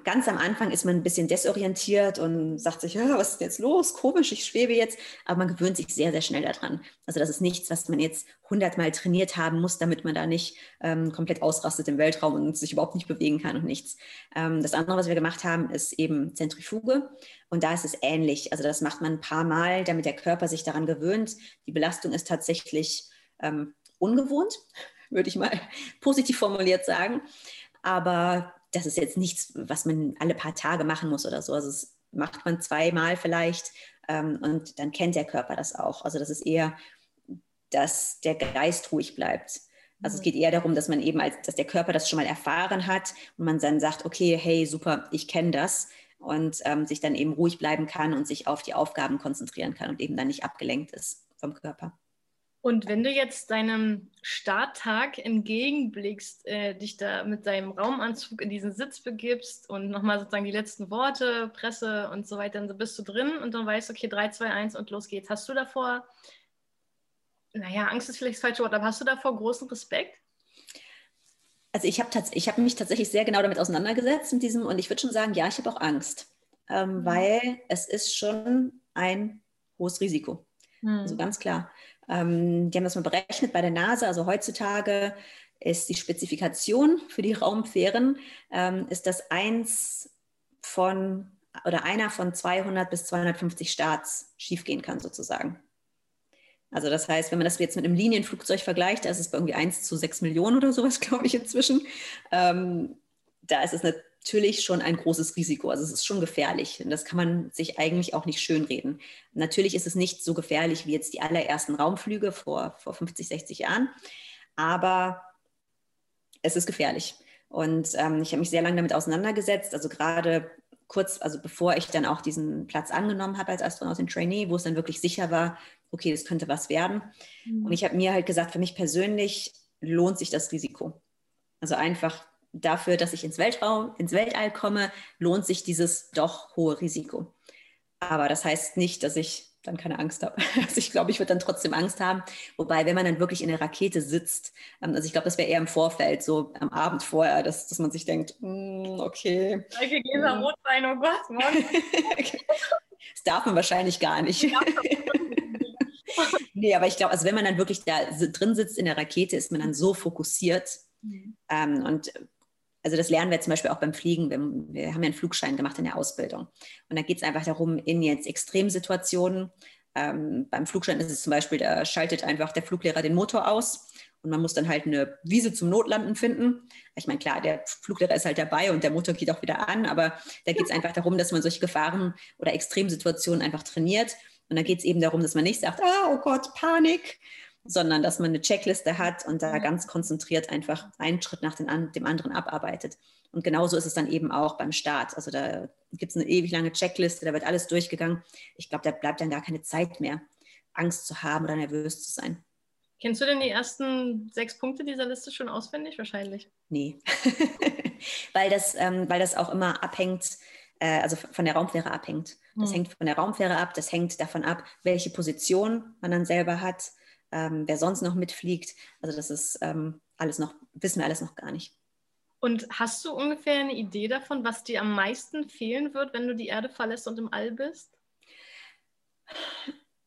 ganz am Anfang ist man ein bisschen desorientiert und sagt sich, was ist jetzt los? Komisch, ich schwebe jetzt. Aber man gewöhnt sich sehr, sehr schnell daran. Also das ist nichts, was man jetzt hundertmal trainiert haben muss, damit man da nicht ähm, komplett ausrastet im Weltraum und sich überhaupt nicht bewegen kann und nichts. Ähm, das andere, was wir gemacht haben, ist eben Zentrifuge. Und da ist es ähnlich. Also das macht man ein paar Mal, damit der Körper sich daran gewöhnt. Die Belastung ist tatsächlich ähm, ungewohnt, würde ich mal positiv formuliert sagen. Aber das ist jetzt nichts, was man alle paar Tage machen muss oder so. Also das macht man zweimal vielleicht ähm, und dann kennt der Körper das auch. Also das ist eher, dass der Geist ruhig bleibt. Also es mhm. geht eher darum, dass man eben als, dass der Körper das schon mal erfahren hat und man dann sagt, okay, hey, super, ich kenne das und ähm, sich dann eben ruhig bleiben kann und sich auf die Aufgaben konzentrieren kann und eben dann nicht abgelenkt ist vom Körper. Und wenn du jetzt deinem Starttag entgegenblickst, äh, dich da mit deinem Raumanzug in diesen Sitz begibst und nochmal sozusagen die letzten Worte, Presse und so weiter, dann bist du drin und dann weißt, du, okay, 3, 2, 1 und los geht's. Hast du davor, naja, Angst ist vielleicht das falsche Wort, aber hast du davor großen Respekt? Also ich habe hab mich tatsächlich sehr genau damit auseinandergesetzt mit diesem und ich würde schon sagen, ja, ich habe auch Angst, ähm, mhm. weil es ist schon ein hohes Risiko. Mhm. Also ganz klar. Ähm, die haben das mal berechnet bei der NASA. Also heutzutage ist die Spezifikation für die Raumfähren, ähm, ist das eins von oder einer von 200 bis 250 Starts schiefgehen kann sozusagen. Also das heißt, wenn man das jetzt mit einem Linienflugzeug vergleicht, da ist es bei irgendwie 1 zu 6 Millionen oder sowas, glaube ich, inzwischen. Ähm, da ist es eine natürlich schon ein großes Risiko. Also es ist schon gefährlich. Und das kann man sich eigentlich auch nicht schönreden. Natürlich ist es nicht so gefährlich wie jetzt die allerersten Raumflüge vor, vor 50, 60 Jahren. Aber es ist gefährlich. Und ähm, ich habe mich sehr lange damit auseinandergesetzt. Also gerade kurz, also bevor ich dann auch diesen Platz angenommen habe als Astronautin Trainee, wo es dann wirklich sicher war, okay, das könnte was werden. Mhm. Und ich habe mir halt gesagt, für mich persönlich lohnt sich das Risiko. Also einfach dafür, dass ich ins Weltraum, ins Weltall komme, lohnt sich dieses doch hohe Risiko. Aber das heißt nicht, dass ich dann keine Angst habe. Also ich glaube, ich würde dann trotzdem Angst haben. Wobei, wenn man dann wirklich in der Rakete sitzt, ähm, also ich glaube, das wäre eher im Vorfeld, so am Abend vorher, dass, dass man sich denkt, mm, okay. Danke, Gläser mm. Rotwein, oh Gott, Mann. das darf man wahrscheinlich gar nicht. nee, aber ich glaube, also wenn man dann wirklich da drin sitzt in der Rakete, ist man dann so fokussiert. Mhm. Ähm, und also das lernen wir zum Beispiel auch beim Fliegen. Wir, wir haben ja einen Flugschein gemacht in der Ausbildung. Und da geht es einfach darum, in jetzt Extremsituationen, ähm, beim Flugschein ist es zum Beispiel, da schaltet einfach der Fluglehrer den Motor aus und man muss dann halt eine Wiese zum Notlanden finden. Ich meine, klar, der Fluglehrer ist halt dabei und der Motor geht auch wieder an, aber da geht es einfach darum, dass man solche Gefahren oder Extremsituationen einfach trainiert. Und da geht es eben darum, dass man nicht sagt, ah, oh Gott, Panik, sondern dass man eine Checkliste hat und da ganz konzentriert einfach einen Schritt nach dem anderen abarbeitet. Und genauso ist es dann eben auch beim Start. Also da gibt es eine ewig lange Checkliste, da wird alles durchgegangen. Ich glaube, da bleibt dann gar keine Zeit mehr, Angst zu haben oder nervös zu sein. Kennst du denn die ersten sechs Punkte dieser Liste schon auswendig? Wahrscheinlich. Nee, weil, das, ähm, weil das auch immer abhängt, äh, also von der Raumfähre abhängt. Das hm. hängt von der Raumfähre ab, das hängt davon ab, welche Position man dann selber hat ähm, wer sonst noch mitfliegt. Also das ist ähm, alles noch, wissen wir alles noch gar nicht. Und hast du ungefähr eine Idee davon, was dir am meisten fehlen wird, wenn du die Erde verlässt und im All bist?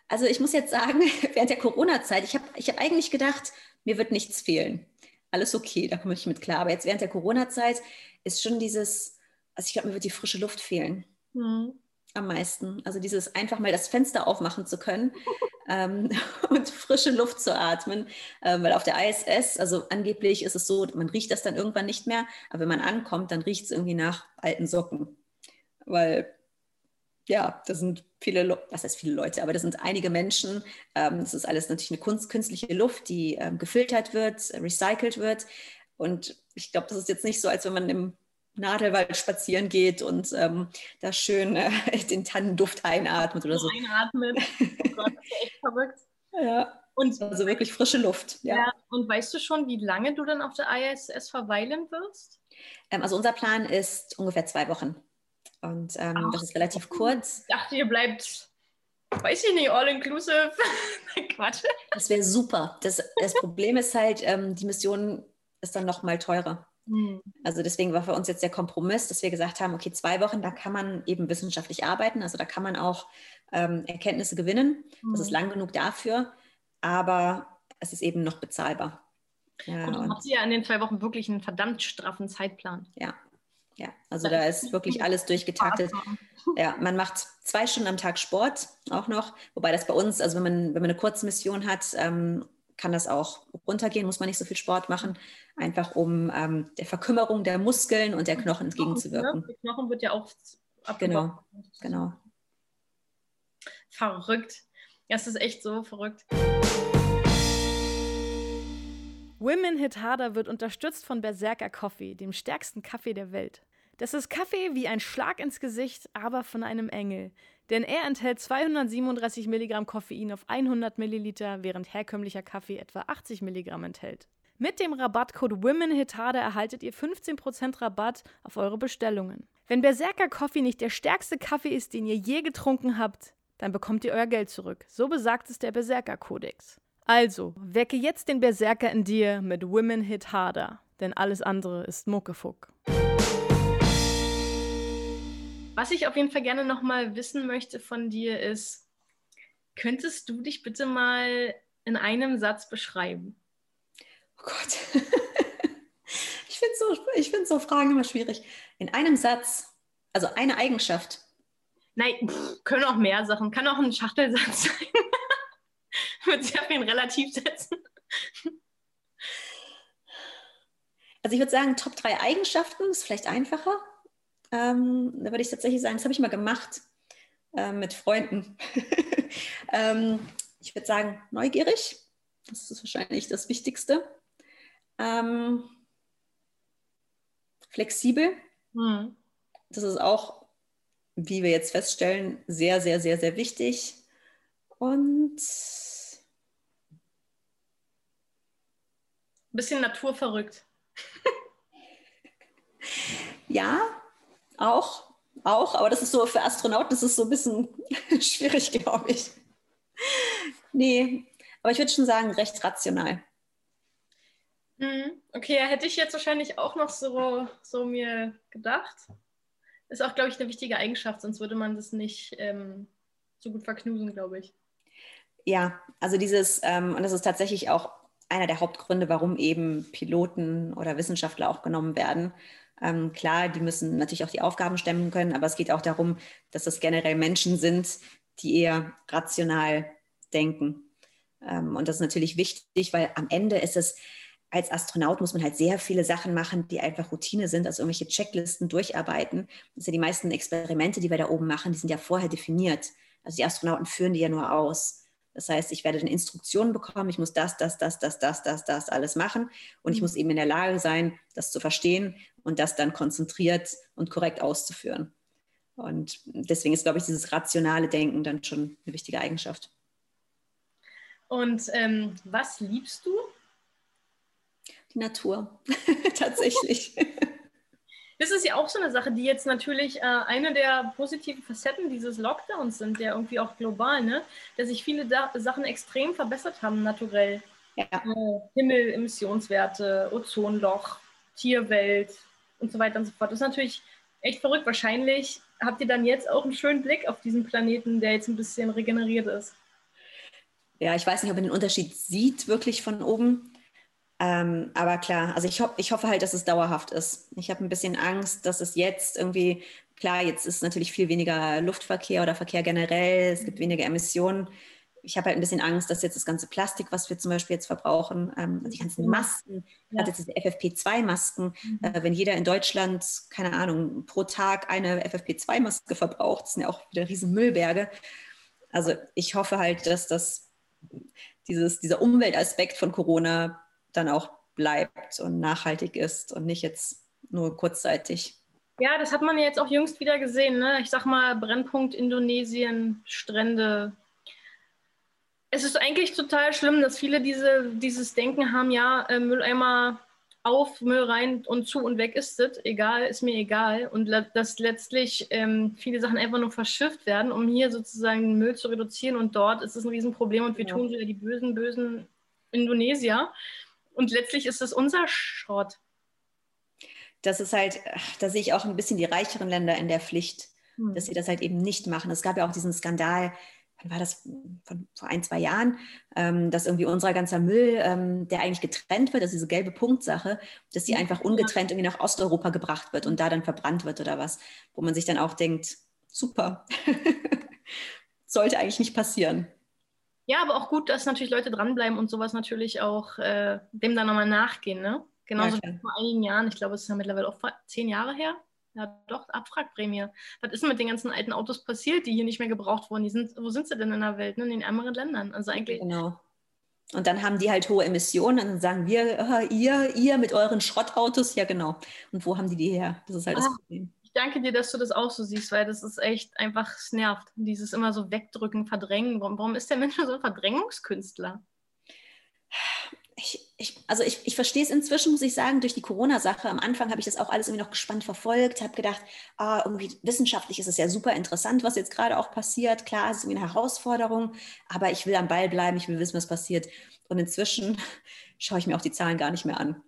Also ich muss jetzt sagen, während der Corona-Zeit, ich habe ich hab eigentlich gedacht, mir wird nichts fehlen. alles okay, da komme ich mit klar. Aber jetzt während der Corona-Zeit ist schon dieses, also ich glaube, mir wird die frische Luft fehlen. Mhm. Am meisten. Also dieses einfach mal das Fenster aufmachen zu können ähm, und frische Luft zu atmen. Ähm, weil auf der ISS, also angeblich ist es so, man riecht das dann irgendwann nicht mehr, aber wenn man ankommt, dann riecht es irgendwie nach alten Socken. Weil ja, das sind viele, Le was heißt viele Leute, aber das sind einige Menschen. Ähm, das ist alles natürlich eine Kunst, künstliche Luft, die ähm, gefiltert wird, recycelt wird. Und ich glaube, das ist jetzt nicht so, als wenn man im Nadelwald spazieren geht und ähm, da schön äh, den Tannenduft einatmet oder so. Einatmet. Oh Gott, echt verrückt. Ja. Und, also wirklich frische Luft. Ja. ja. Und weißt du schon, wie lange du dann auf der ISS verweilen wirst? Ähm, also unser Plan ist ungefähr zwei Wochen. Und ähm, Ach, das ist relativ kurz. Ich dachte, ihr bleibt, weiß ich nicht, all inclusive. Quatsch. Das wäre super. Das, das Problem ist halt, ähm, die Mission ist dann noch mal teurer. Mhm. Also deswegen war für uns jetzt der Kompromiss, dass wir gesagt haben, okay, zwei Wochen, da kann man eben wissenschaftlich arbeiten, also da kann man auch ähm, Erkenntnisse gewinnen. Mhm. Das ist hm. lang genug dafür, aber es ist eben noch bezahlbar. Ja, und du habt ja in den zwei Wochen wirklich einen verdammt straffen Zeitplan. Ja, ja, also da ist wirklich alles durchgetaktet. Ja, man macht zwei Stunden am Tag Sport auch noch, wobei das bei uns, also wenn man, wenn man eine kurze Mission hat, ähm, kann das auch runtergehen, muss man nicht so viel Sport machen, einfach um ähm, der Verkümmerung der Muskeln und der Knochen entgegenzuwirken. Der Knochen wird ja auch abgebaut. Genau, genau. Verrückt. Ja, es ist echt so verrückt. Women Hit Harder wird unterstützt von Berserker Coffee, dem stärksten Kaffee der Welt. Das ist Kaffee wie ein Schlag ins Gesicht, aber von einem Engel. Denn er enthält 237 Milligramm Koffein auf 100 Milliliter, während herkömmlicher Kaffee etwa 80 Milligramm enthält. Mit dem Rabattcode WomenHitade erhaltet ihr 15% Rabatt auf eure Bestellungen. Wenn Berserker Coffee nicht der stärkste Kaffee ist, den ihr je getrunken habt, dann bekommt ihr euer Geld zurück. So besagt es der Berserker Kodex. Also, wecke jetzt den Berserker in dir mit Women Hit Harder, denn alles andere ist Muckefuck. Was ich auf jeden Fall gerne nochmal wissen möchte von dir ist, könntest du dich bitte mal in einem Satz beschreiben? Oh Gott. ich finde so, find so Fragen immer schwierig. In einem Satz, also eine Eigenschaft. Nein, pff, können auch mehr Sachen. Kann auch ein Schachtelsatz sein. würde sie auf ihn relativ setzen. Also ich würde sagen, Top 3 Eigenschaften ist vielleicht einfacher. Ähm, da würde ich tatsächlich sagen, das habe ich mal gemacht äh, mit Freunden. ähm, ich würde sagen, neugierig. Das ist wahrscheinlich das Wichtigste. Ähm, flexibel. Mhm. Das ist auch, wie wir jetzt feststellen, sehr, sehr, sehr, sehr wichtig. Und Ein bisschen naturverrückt. ja, auch, auch, aber das ist so für Astronauten, das ist so ein bisschen schwierig, glaube ich. Nee, aber ich würde schon sagen, recht rational. Mhm. Okay, ja, hätte ich jetzt wahrscheinlich auch noch so, so mir gedacht. Ist auch, glaube ich, eine wichtige Eigenschaft, sonst würde man das nicht ähm, so gut verknusen, glaube ich. Ja, also dieses, ähm, und das ist tatsächlich auch einer der Hauptgründe, warum eben Piloten oder Wissenschaftler auch genommen werden. Ähm, klar, die müssen natürlich auch die Aufgaben stemmen können, aber es geht auch darum, dass es generell Menschen sind, die eher rational denken. Ähm, und das ist natürlich wichtig, weil am Ende ist es, als Astronaut muss man halt sehr viele Sachen machen, die einfach Routine sind, also irgendwelche Checklisten durcharbeiten. Das sind ja die meisten Experimente, die wir da oben machen, die sind ja vorher definiert. Also die Astronauten führen die ja nur aus. Das heißt, ich werde dann Instruktionen bekommen, ich muss das, das, das, das, das, das, das alles machen und ich mhm. muss eben in der Lage sein, das zu verstehen und das dann konzentriert und korrekt auszuführen. Und deswegen ist, glaube ich, dieses rationale Denken dann schon eine wichtige Eigenschaft. Und ähm, was liebst du? Die Natur, tatsächlich. Das ist ja auch so eine Sache, die jetzt natürlich äh, eine der positiven Facetten dieses Lockdowns sind, der irgendwie auch global, ne? dass sich viele da Sachen extrem verbessert haben, naturell. Ja. Äh, Himmel, Emissionswerte, Ozonloch, Tierwelt und so weiter und so fort. Das ist natürlich echt verrückt. Wahrscheinlich habt ihr dann jetzt auch einen schönen Blick auf diesen Planeten, der jetzt ein bisschen regeneriert ist. Ja, ich weiß nicht, ob man den Unterschied sieht wirklich von oben. Ähm, aber klar, also ich, ho ich hoffe halt, dass es dauerhaft ist. Ich habe ein bisschen Angst, dass es jetzt irgendwie, klar, jetzt ist natürlich viel weniger Luftverkehr oder Verkehr generell, es gibt weniger Emissionen. Ich habe halt ein bisschen Angst, dass jetzt das ganze Plastik, was wir zum Beispiel jetzt verbrauchen, ähm, die ganzen Masken, gerade diese FFP2-Masken, mhm. äh, wenn jeder in Deutschland, keine Ahnung, pro Tag eine FFP2-Maske verbraucht, das sind ja auch wieder riesen Müllberge. Also ich hoffe halt, dass das dieses, dieser Umweltaspekt von Corona dann auch bleibt und nachhaltig ist und nicht jetzt nur kurzzeitig. Ja, das hat man ja jetzt auch jüngst wieder gesehen. Ne? Ich sag mal, Brennpunkt Indonesien, Strände. Es ist eigentlich total schlimm, dass viele diese, dieses Denken haben, ja, äh, Mülleimer auf, Müll rein und zu und weg ist es, egal, ist mir egal. Und dass letztlich ähm, viele Sachen einfach nur verschifft werden, um hier sozusagen den Müll zu reduzieren. Und dort ist es ein Riesenproblem und wir ja. tun wieder die bösen, bösen Indonesier. Und letztlich ist es unser Schrott. Das ist halt, da sehe ich auch ein bisschen die reicheren Länder in der Pflicht, hm. dass sie das halt eben nicht machen. Es gab ja auch diesen Skandal, wann war das, von vor ein, zwei Jahren, ähm, dass irgendwie unser ganzer Müll, ähm, der eigentlich getrennt wird, also diese gelbe Punktsache, dass die einfach ungetrennt irgendwie nach Osteuropa gebracht wird und da dann verbrannt wird oder was, wo man sich dann auch denkt, super, sollte eigentlich nicht passieren. Ja, aber auch gut, dass natürlich Leute dranbleiben und sowas natürlich auch äh, dem dann nochmal nachgehen, ne? Genauso ja, wie vor einigen Jahren, ich glaube, es ist ja mittlerweile auch zehn Jahre her. Ja, doch, Abfragprämie. Was ist denn mit den ganzen alten Autos passiert, die hier nicht mehr gebraucht wurden? Die sind, wo sind sie denn in der Welt? Ne? In den ärmeren Ländern. Also eigentlich. Genau. Und dann haben die halt hohe Emissionen und dann sagen wir, äh, ihr, ihr mit euren Schrottautos, ja genau. Und wo haben die die her? Das ist halt ah, das Problem danke dir, dass du das auch so siehst, weil das ist echt einfach, es nervt. Dieses immer so wegdrücken, verdrängen. Warum, warum ist der Mensch so ein Verdrängungskünstler? Ich, ich, also ich, ich verstehe es inzwischen, muss ich sagen, durch die Corona-Sache. Am Anfang habe ich das auch alles irgendwie noch gespannt verfolgt, habe gedacht, ah, irgendwie wissenschaftlich ist es ja super interessant, was jetzt gerade auch passiert. Klar, es ist irgendwie eine Herausforderung, aber ich will am Ball bleiben, ich will wissen, was passiert. Und inzwischen schaue ich mir auch die Zahlen gar nicht mehr an,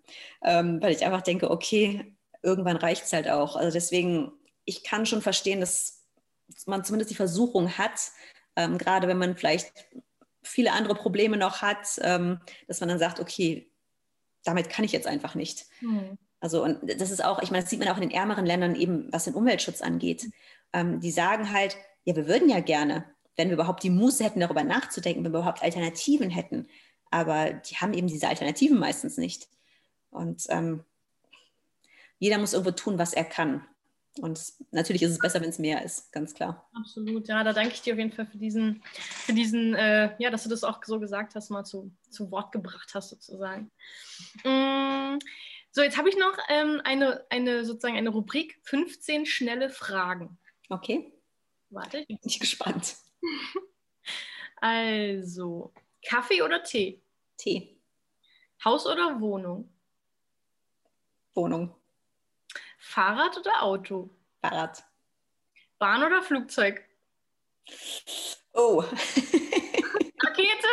ähm, weil ich einfach denke, okay, irgendwann reicht es halt auch. Also deswegen, ich kann schon verstehen, dass man zumindest die Versuchung hat, ähm, gerade wenn man vielleicht viele andere Probleme noch hat, ähm, dass man dann sagt, okay, damit kann ich jetzt einfach nicht. Mhm. Also und das ist auch, ich meine, das sieht man auch in den ärmeren Ländern eben, was den Umweltschutz angeht. Ähm, die sagen halt, ja, wir würden ja gerne, wenn wir überhaupt die Muße hätten, darüber nachzudenken, wenn wir überhaupt Alternativen hätten. Aber die haben eben diese Alternativen meistens nicht. Und ähm, jeder muss irgendwo tun, was er kann. Und natürlich ist es besser, wenn es mehr ist, ganz klar. Absolut, ja, da danke ich dir auf jeden Fall für diesen, für diesen, äh, ja, dass du das auch so gesagt hast, mal zu, zu Wort gebracht hast, sozusagen. Mm, so, jetzt habe ich noch ähm, eine, eine, sozusagen eine Rubrik 15 schnelle Fragen. Okay. Warte. Ich bin nicht gespannt. Also, Kaffee oder Tee? Tee. Haus oder Wohnung? Wohnung. Fahrrad oder Auto? Fahrrad. Bahn oder Flugzeug? Oh. Rakete!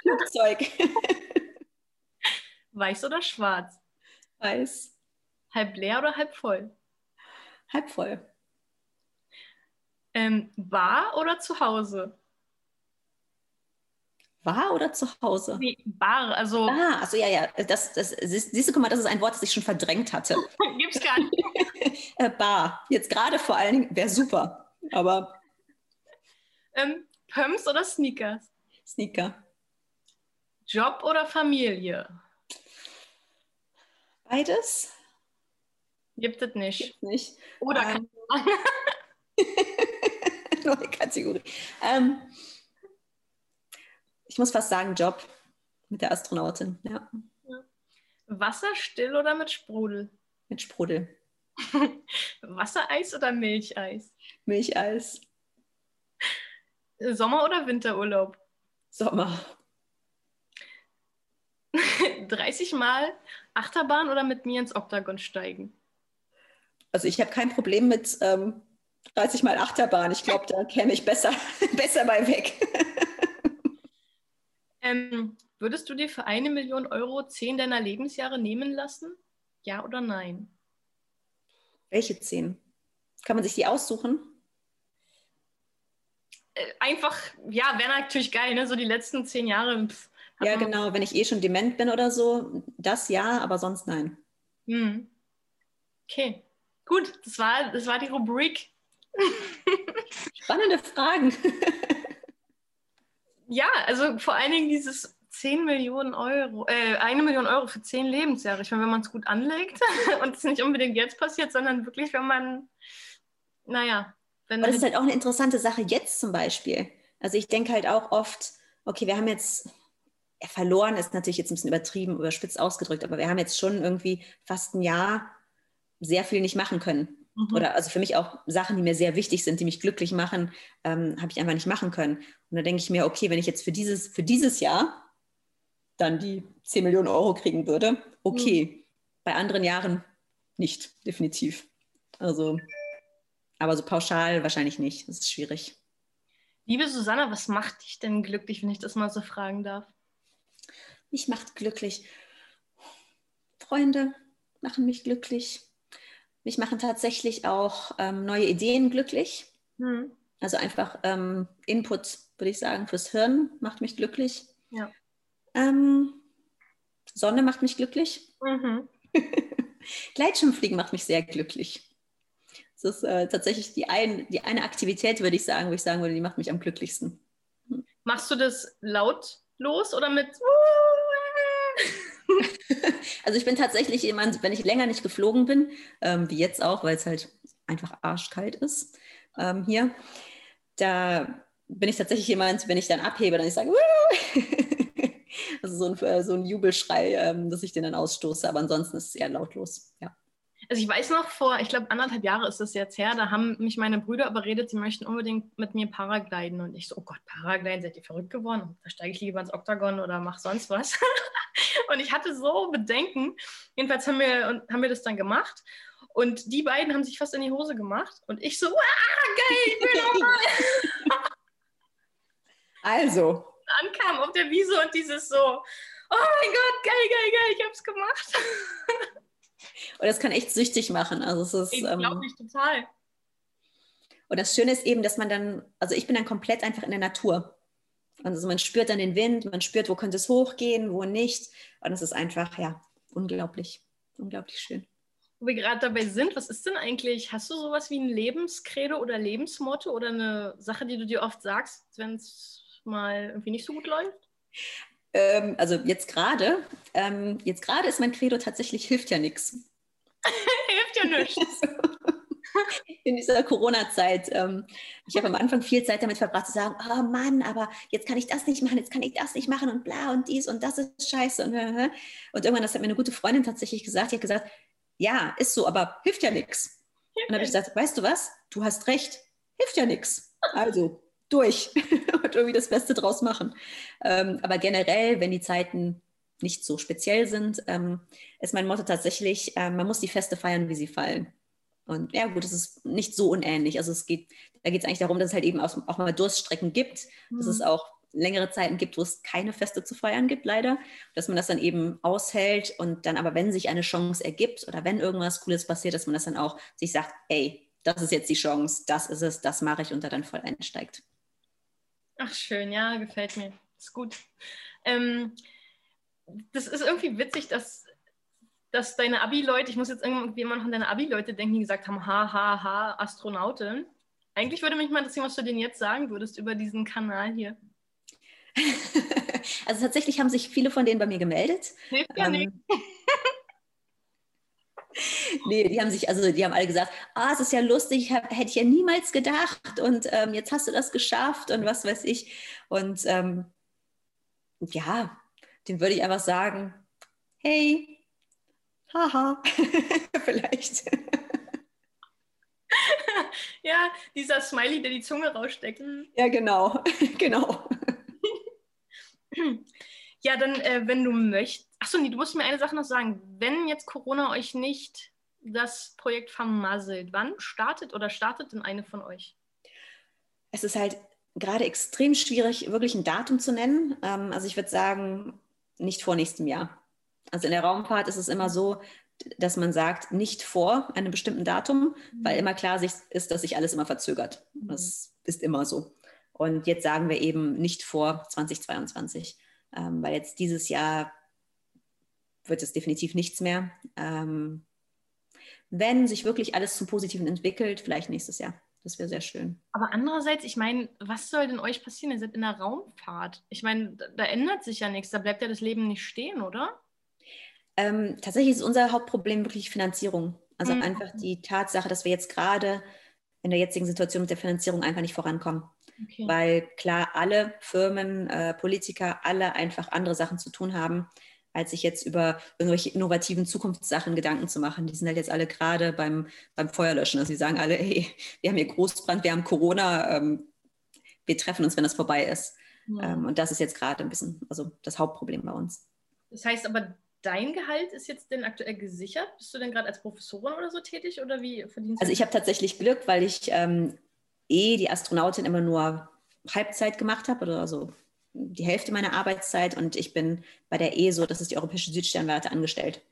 Flugzeug. Weiß oder schwarz? Weiß. Halb leer oder halb voll? Halb voll. Ähm, Bar oder zu Hause? Bar oder zu Hause? Nee, Bar, also. Ah, also ja, ja. Das, das, siehst du, guck mal, das ist ein Wort, das ich schon verdrängt hatte. Gibt's gar nicht. Äh, Bar. Jetzt gerade vor allen Dingen wäre super. Aber. Ähm, Pumps oder Sneakers? Sneaker. Job oder Familie? Beides. Gibt es nicht. Gibt's nicht. Oder ähm, Neue Kategorie. Ähm, ich muss fast sagen, Job mit der Astronautin. Ja. Wasser still oder mit Sprudel? Mit Sprudel. Wassereis oder Milcheis? Milcheis. Sommer- oder Winterurlaub? Sommer. 30 Mal Achterbahn oder mit mir ins Oktagon steigen? Also ich habe kein Problem mit ähm, 30 Mal Achterbahn. Ich glaube, da käme ich besser, besser bei weg. Ähm, würdest du dir für eine Million Euro zehn deiner Lebensjahre nehmen lassen? Ja oder nein? Welche zehn? Kann man sich die aussuchen? Äh, einfach, ja, wäre natürlich geil, ne? So die letzten zehn Jahre, pff, Ja, genau, wenn ich eh schon dement bin oder so, das ja, aber sonst nein. Hm. Okay, gut, das war, das war die Rubrik. Spannende Fragen. ja, also vor allen Dingen dieses 10 Millionen Euro, äh, eine Million Euro für 10 Lebensjahre. Ich meine, wenn man es gut anlegt und es nicht unbedingt jetzt passiert, sondern wirklich, wenn man, naja. Wenn Aber das ist halt auch eine interessante Sache jetzt zum Beispiel. Also ich denke halt auch oft, okay, wir haben jetzt, ja, verloren ist natürlich jetzt ein bisschen übertrieben, überspitzt ausgedrückt, aber wir haben jetzt schon irgendwie fast ein Jahr sehr viel nicht machen können. Mhm. Oder also für mich auch Sachen, die mir sehr wichtig sind, die mich glücklich machen, ähm, habe ich einfach nicht machen können. Und da denke ich mir, okay, wenn ich jetzt für dieses, für dieses Jahr dann die 10 Millionen Euro kriegen würde, okay. Mhm. Bei anderen Jahren nicht, definitiv. Also, aber so pauschal wahrscheinlich nicht. Das ist schwierig. Liebe Susanna, was macht dich denn glücklich, wenn ich das mal so fragen darf? Mich macht glücklich. Freunde machen mich glücklich. Mich machen tatsächlich auch ähm, neue Ideen glücklich. Mhm. Also einfach ähm, Input, würde ich sagen, fürs Hirn macht mich glücklich. Ja. Ähm, Sonne macht mich glücklich. Mhm. Gleitschirmfliegen macht mich sehr glücklich. Das ist äh, tatsächlich die, ein, die eine Aktivität, würde ich sagen, wo ich sagen würde, die macht mich am glücklichsten. Machst du das lautlos oder mit also ich bin tatsächlich jemand, wenn ich länger nicht geflogen bin, ähm, wie jetzt auch, weil es halt einfach arschkalt ist ähm, hier, da bin ich tatsächlich jemand, wenn ich dann abhebe, dann ich sage, also so ein, äh, so ein Jubelschrei, ähm, dass ich den dann ausstoße, aber ansonsten ist es eher lautlos, ja. Also ich weiß noch, vor, ich glaube, anderthalb Jahre ist das jetzt her, da haben mich meine Brüder überredet, sie möchten unbedingt mit mir Paragliden. Und ich so, oh Gott, Paragliden, seid ihr verrückt geworden? Da steige ich lieber ins Oktagon oder mach sonst was. und ich hatte so Bedenken. Jedenfalls haben wir, haben wir das dann gemacht. Und die beiden haben sich fast in die Hose gemacht. Und ich so, ah, geil, ich will nochmal. also. Ankam auf der Wiese und dieses so, oh mein Gott, geil, geil, geil, ich hab's gemacht. Und das kann echt süchtig machen. Also es ist, ich glaube ähm, total. Und das Schöne ist eben, dass man dann, also ich bin dann komplett einfach in der Natur. Also man spürt dann den Wind, man spürt, wo könnte es hochgehen, wo nicht. Und es ist einfach, ja, unglaublich, unglaublich schön. Wo wir gerade dabei sind, was ist denn eigentlich, hast du sowas wie ein Lebenskredo oder Lebensmotto oder eine Sache, die du dir oft sagst, wenn es mal irgendwie nicht so gut läuft? Ähm, also jetzt gerade, ähm, jetzt gerade ist mein Credo tatsächlich, hilft ja nichts. hilft ja nichts. in dieser Corona-Zeit. Ähm, ich habe am Anfang viel Zeit damit verbracht zu sagen, oh Mann, aber jetzt kann ich das nicht machen, jetzt kann ich das nicht machen und bla und dies und das ist scheiße. Und, und irgendwann, das hat mir eine gute Freundin tatsächlich gesagt, die hat gesagt, ja, ist so, aber hilft ja nichts. Und dann habe ich gesagt, weißt du was, du hast recht, hilft ja nichts. Also durch und irgendwie das Beste draus machen. Ähm, aber generell, wenn die Zeiten nicht so speziell sind, ähm, ist mein Motto tatsächlich, äh, man muss die Feste feiern, wie sie fallen. Und ja, gut, es ist nicht so unähnlich. Also es geht, da geht es eigentlich darum, dass es halt eben auch, auch mal Durststrecken gibt, mhm. dass es mhm. auch längere Zeiten gibt, wo es keine Feste zu feiern gibt, leider. Dass man das dann eben aushält und dann aber, wenn sich eine Chance ergibt oder wenn irgendwas Cooles passiert, dass man das dann auch sich sagt, ey, das ist jetzt die Chance, das ist es, das mache ich und da dann voll einsteigt. Ach, schön, ja, gefällt mir. Ist gut. Ähm, das ist irgendwie witzig, dass dass deine Abi-Leute, ich muss jetzt irgendwie immer noch an deine Abi-Leute denken, die gesagt haben, ha, ha, ha, Astronautin. Eigentlich würde mich mal interessieren, was du denen jetzt sagen würdest über diesen Kanal hier. also tatsächlich haben sich viele von denen bei mir gemeldet. Hilft ja ähm, nicht. nee, die haben sich, also die haben alle gesagt, ah, es ist ja lustig, hab, hätte ich ja niemals gedacht und ähm, jetzt hast du das geschafft und was weiß ich. Und ähm, ja, dem würde ich einfach sagen, hey, haha, vielleicht. ja, dieser Smiley, der die Zunge raussteckt. Ja, genau, genau. ja, dann, äh, wenn du möchtest, achso, nee, du musst mir eine Sache noch sagen. Wenn jetzt Corona euch nicht das Projekt vermasselt, wann startet oder startet denn eine von euch? Es ist halt gerade extrem schwierig, wirklich ein Datum zu nennen. Ähm, also ich würde sagen, nicht vor nächstem Jahr. Also in der Raumfahrt ist es immer so, dass man sagt, nicht vor einem bestimmten Datum, weil mhm. immer klar ist, dass sich alles immer verzögert. Das ist immer so. Und jetzt sagen wir eben nicht vor 2022. ähm, weil jetzt dieses Jahr wird es definitiv nichts mehr. Ähm, wenn sich wirklich alles zum Positiven entwickelt, vielleicht nächstes Jahr. Das wäre sehr schön. Aber andererseits, ich meine, was soll denn euch passieren? Ihr seid in der Raumfahrt. Ich meine, da, da ändert sich ja nichts. Da bleibt ja das Leben nicht stehen, oder? Ähm, tatsächlich ist unser Hauptproblem wirklich Finanzierung. Also mhm. einfach die Tatsache, dass wir jetzt gerade in der jetzigen Situation mit der Finanzierung einfach nicht vorankommen. Okay. Weil klar, alle Firmen, äh, Politiker, alle einfach andere Sachen zu tun haben, als sich jetzt über irgendwelche innovativen Zukunftssachen Gedanken zu machen. Die sind halt jetzt alle gerade beim, beim Feuerlöschen. Also die sagen alle, hey, wir haben hier Großbrand, wir haben Corona, ähm, wir treffen uns, wenn das vorbei ist. Ja. Ähm, und das ist jetzt gerade ein bisschen, also das Hauptproblem bei uns. Das heißt aber, dein Gehalt ist jetzt denn aktuell gesichert? Bist du denn gerade als Professorin oder so tätig oder wie verdienst du? Also ich habe tatsächlich Glück, weil ich ähm, eh die Astronautin immer nur Halbzeit gemacht habe oder so die Hälfte meiner Arbeitszeit und ich bin bei der ESO, das ist die Europäische Südsternwarte, angestellt.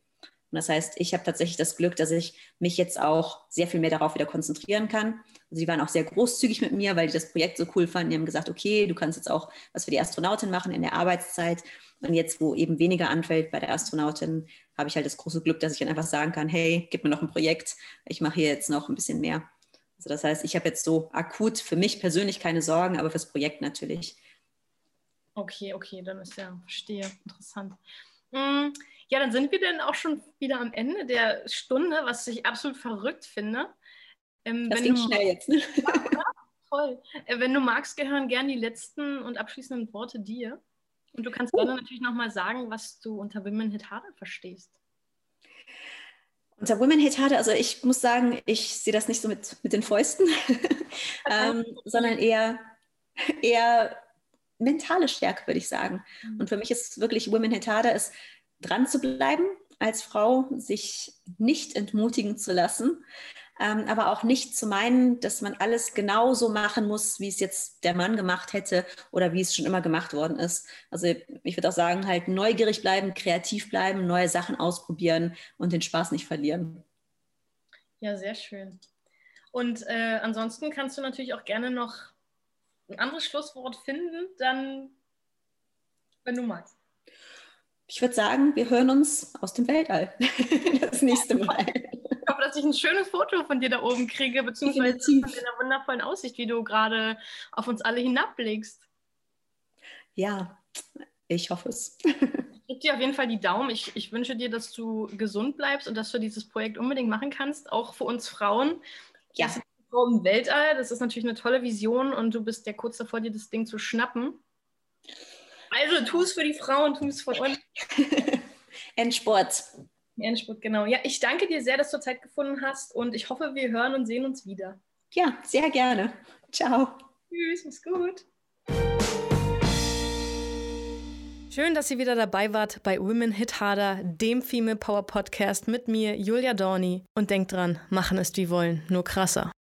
Und das heißt, ich habe tatsächlich das Glück, dass ich mich jetzt auch sehr viel mehr darauf wieder konzentrieren kann. Also die waren auch sehr großzügig mit mir, weil die das Projekt so cool fanden. Die haben gesagt, okay, du kannst jetzt auch was für die Astronautin machen in der Arbeitszeit. Und jetzt, wo eben weniger anfällt bei der Astronautin, habe ich halt das große Glück, dass ich dann einfach sagen kann, hey, gib mir noch ein Projekt, ich mache hier jetzt noch ein bisschen mehr. Also das heißt, ich habe jetzt so akut für mich persönlich keine Sorgen, aber fürs Projekt natürlich. Okay, okay, dann ist ja, verstehe, interessant. Mm, ja, dann sind wir dann auch schon wieder am Ende der Stunde, was ich absolut verrückt finde. Ähm, das ging du, schnell jetzt. Ne? Ja, toll. Äh, wenn du magst, gehören gern die letzten und abschließenden Worte dir. Und du kannst uh. gerne natürlich nochmal sagen, was du unter Women Hit Harder verstehst. Unter Women Hate Harder, also ich muss sagen, ich sehe das nicht so mit, mit den Fäusten, ähm, sondern eher, eher mentale Stärke, würde ich sagen. Mhm. Und für mich ist wirklich Women Harder, ist dran zu bleiben als Frau, sich nicht entmutigen zu lassen, ähm, aber auch nicht zu meinen, dass man alles genauso machen muss, wie es jetzt der Mann gemacht hätte oder wie es schon immer gemacht worden ist. Also ich würde auch sagen, halt neugierig bleiben, kreativ bleiben, neue Sachen ausprobieren und den Spaß nicht verlieren. Ja, sehr schön. Und äh, ansonsten kannst du natürlich auch gerne noch ein anderes Schlusswort finden, dann, wenn du magst. Ich würde sagen, wir hören uns aus dem Weltall das nächste Mal. Ich hoffe, dass ich ein schönes Foto von dir da oben kriege, beziehungsweise von deiner wundervollen Aussicht, wie du gerade auf uns alle hinabblickst. Ja, ich hoffe es. Ich drücke dir auf jeden Fall die Daumen. Ich, ich wünsche dir, dass du gesund bleibst und dass du dieses Projekt unbedingt machen kannst, auch für uns Frauen. Ja. Im Weltall, das ist natürlich eine tolle Vision und du bist ja kurz davor, dir das Ding zu schnappen. Also tu es für die Frauen, tu es für uns. Endsport. Endspurt, genau. Ja, ich danke dir sehr, dass du Zeit gefunden hast und ich hoffe, wir hören und sehen uns wieder. Ja, sehr gerne. Ciao. Tschüss, mach's gut. Schön, dass ihr wieder dabei wart bei Women Hit Harder, dem Female Power Podcast mit mir, Julia Dorni. Und denkt dran, machen ist wie wollen, nur krasser.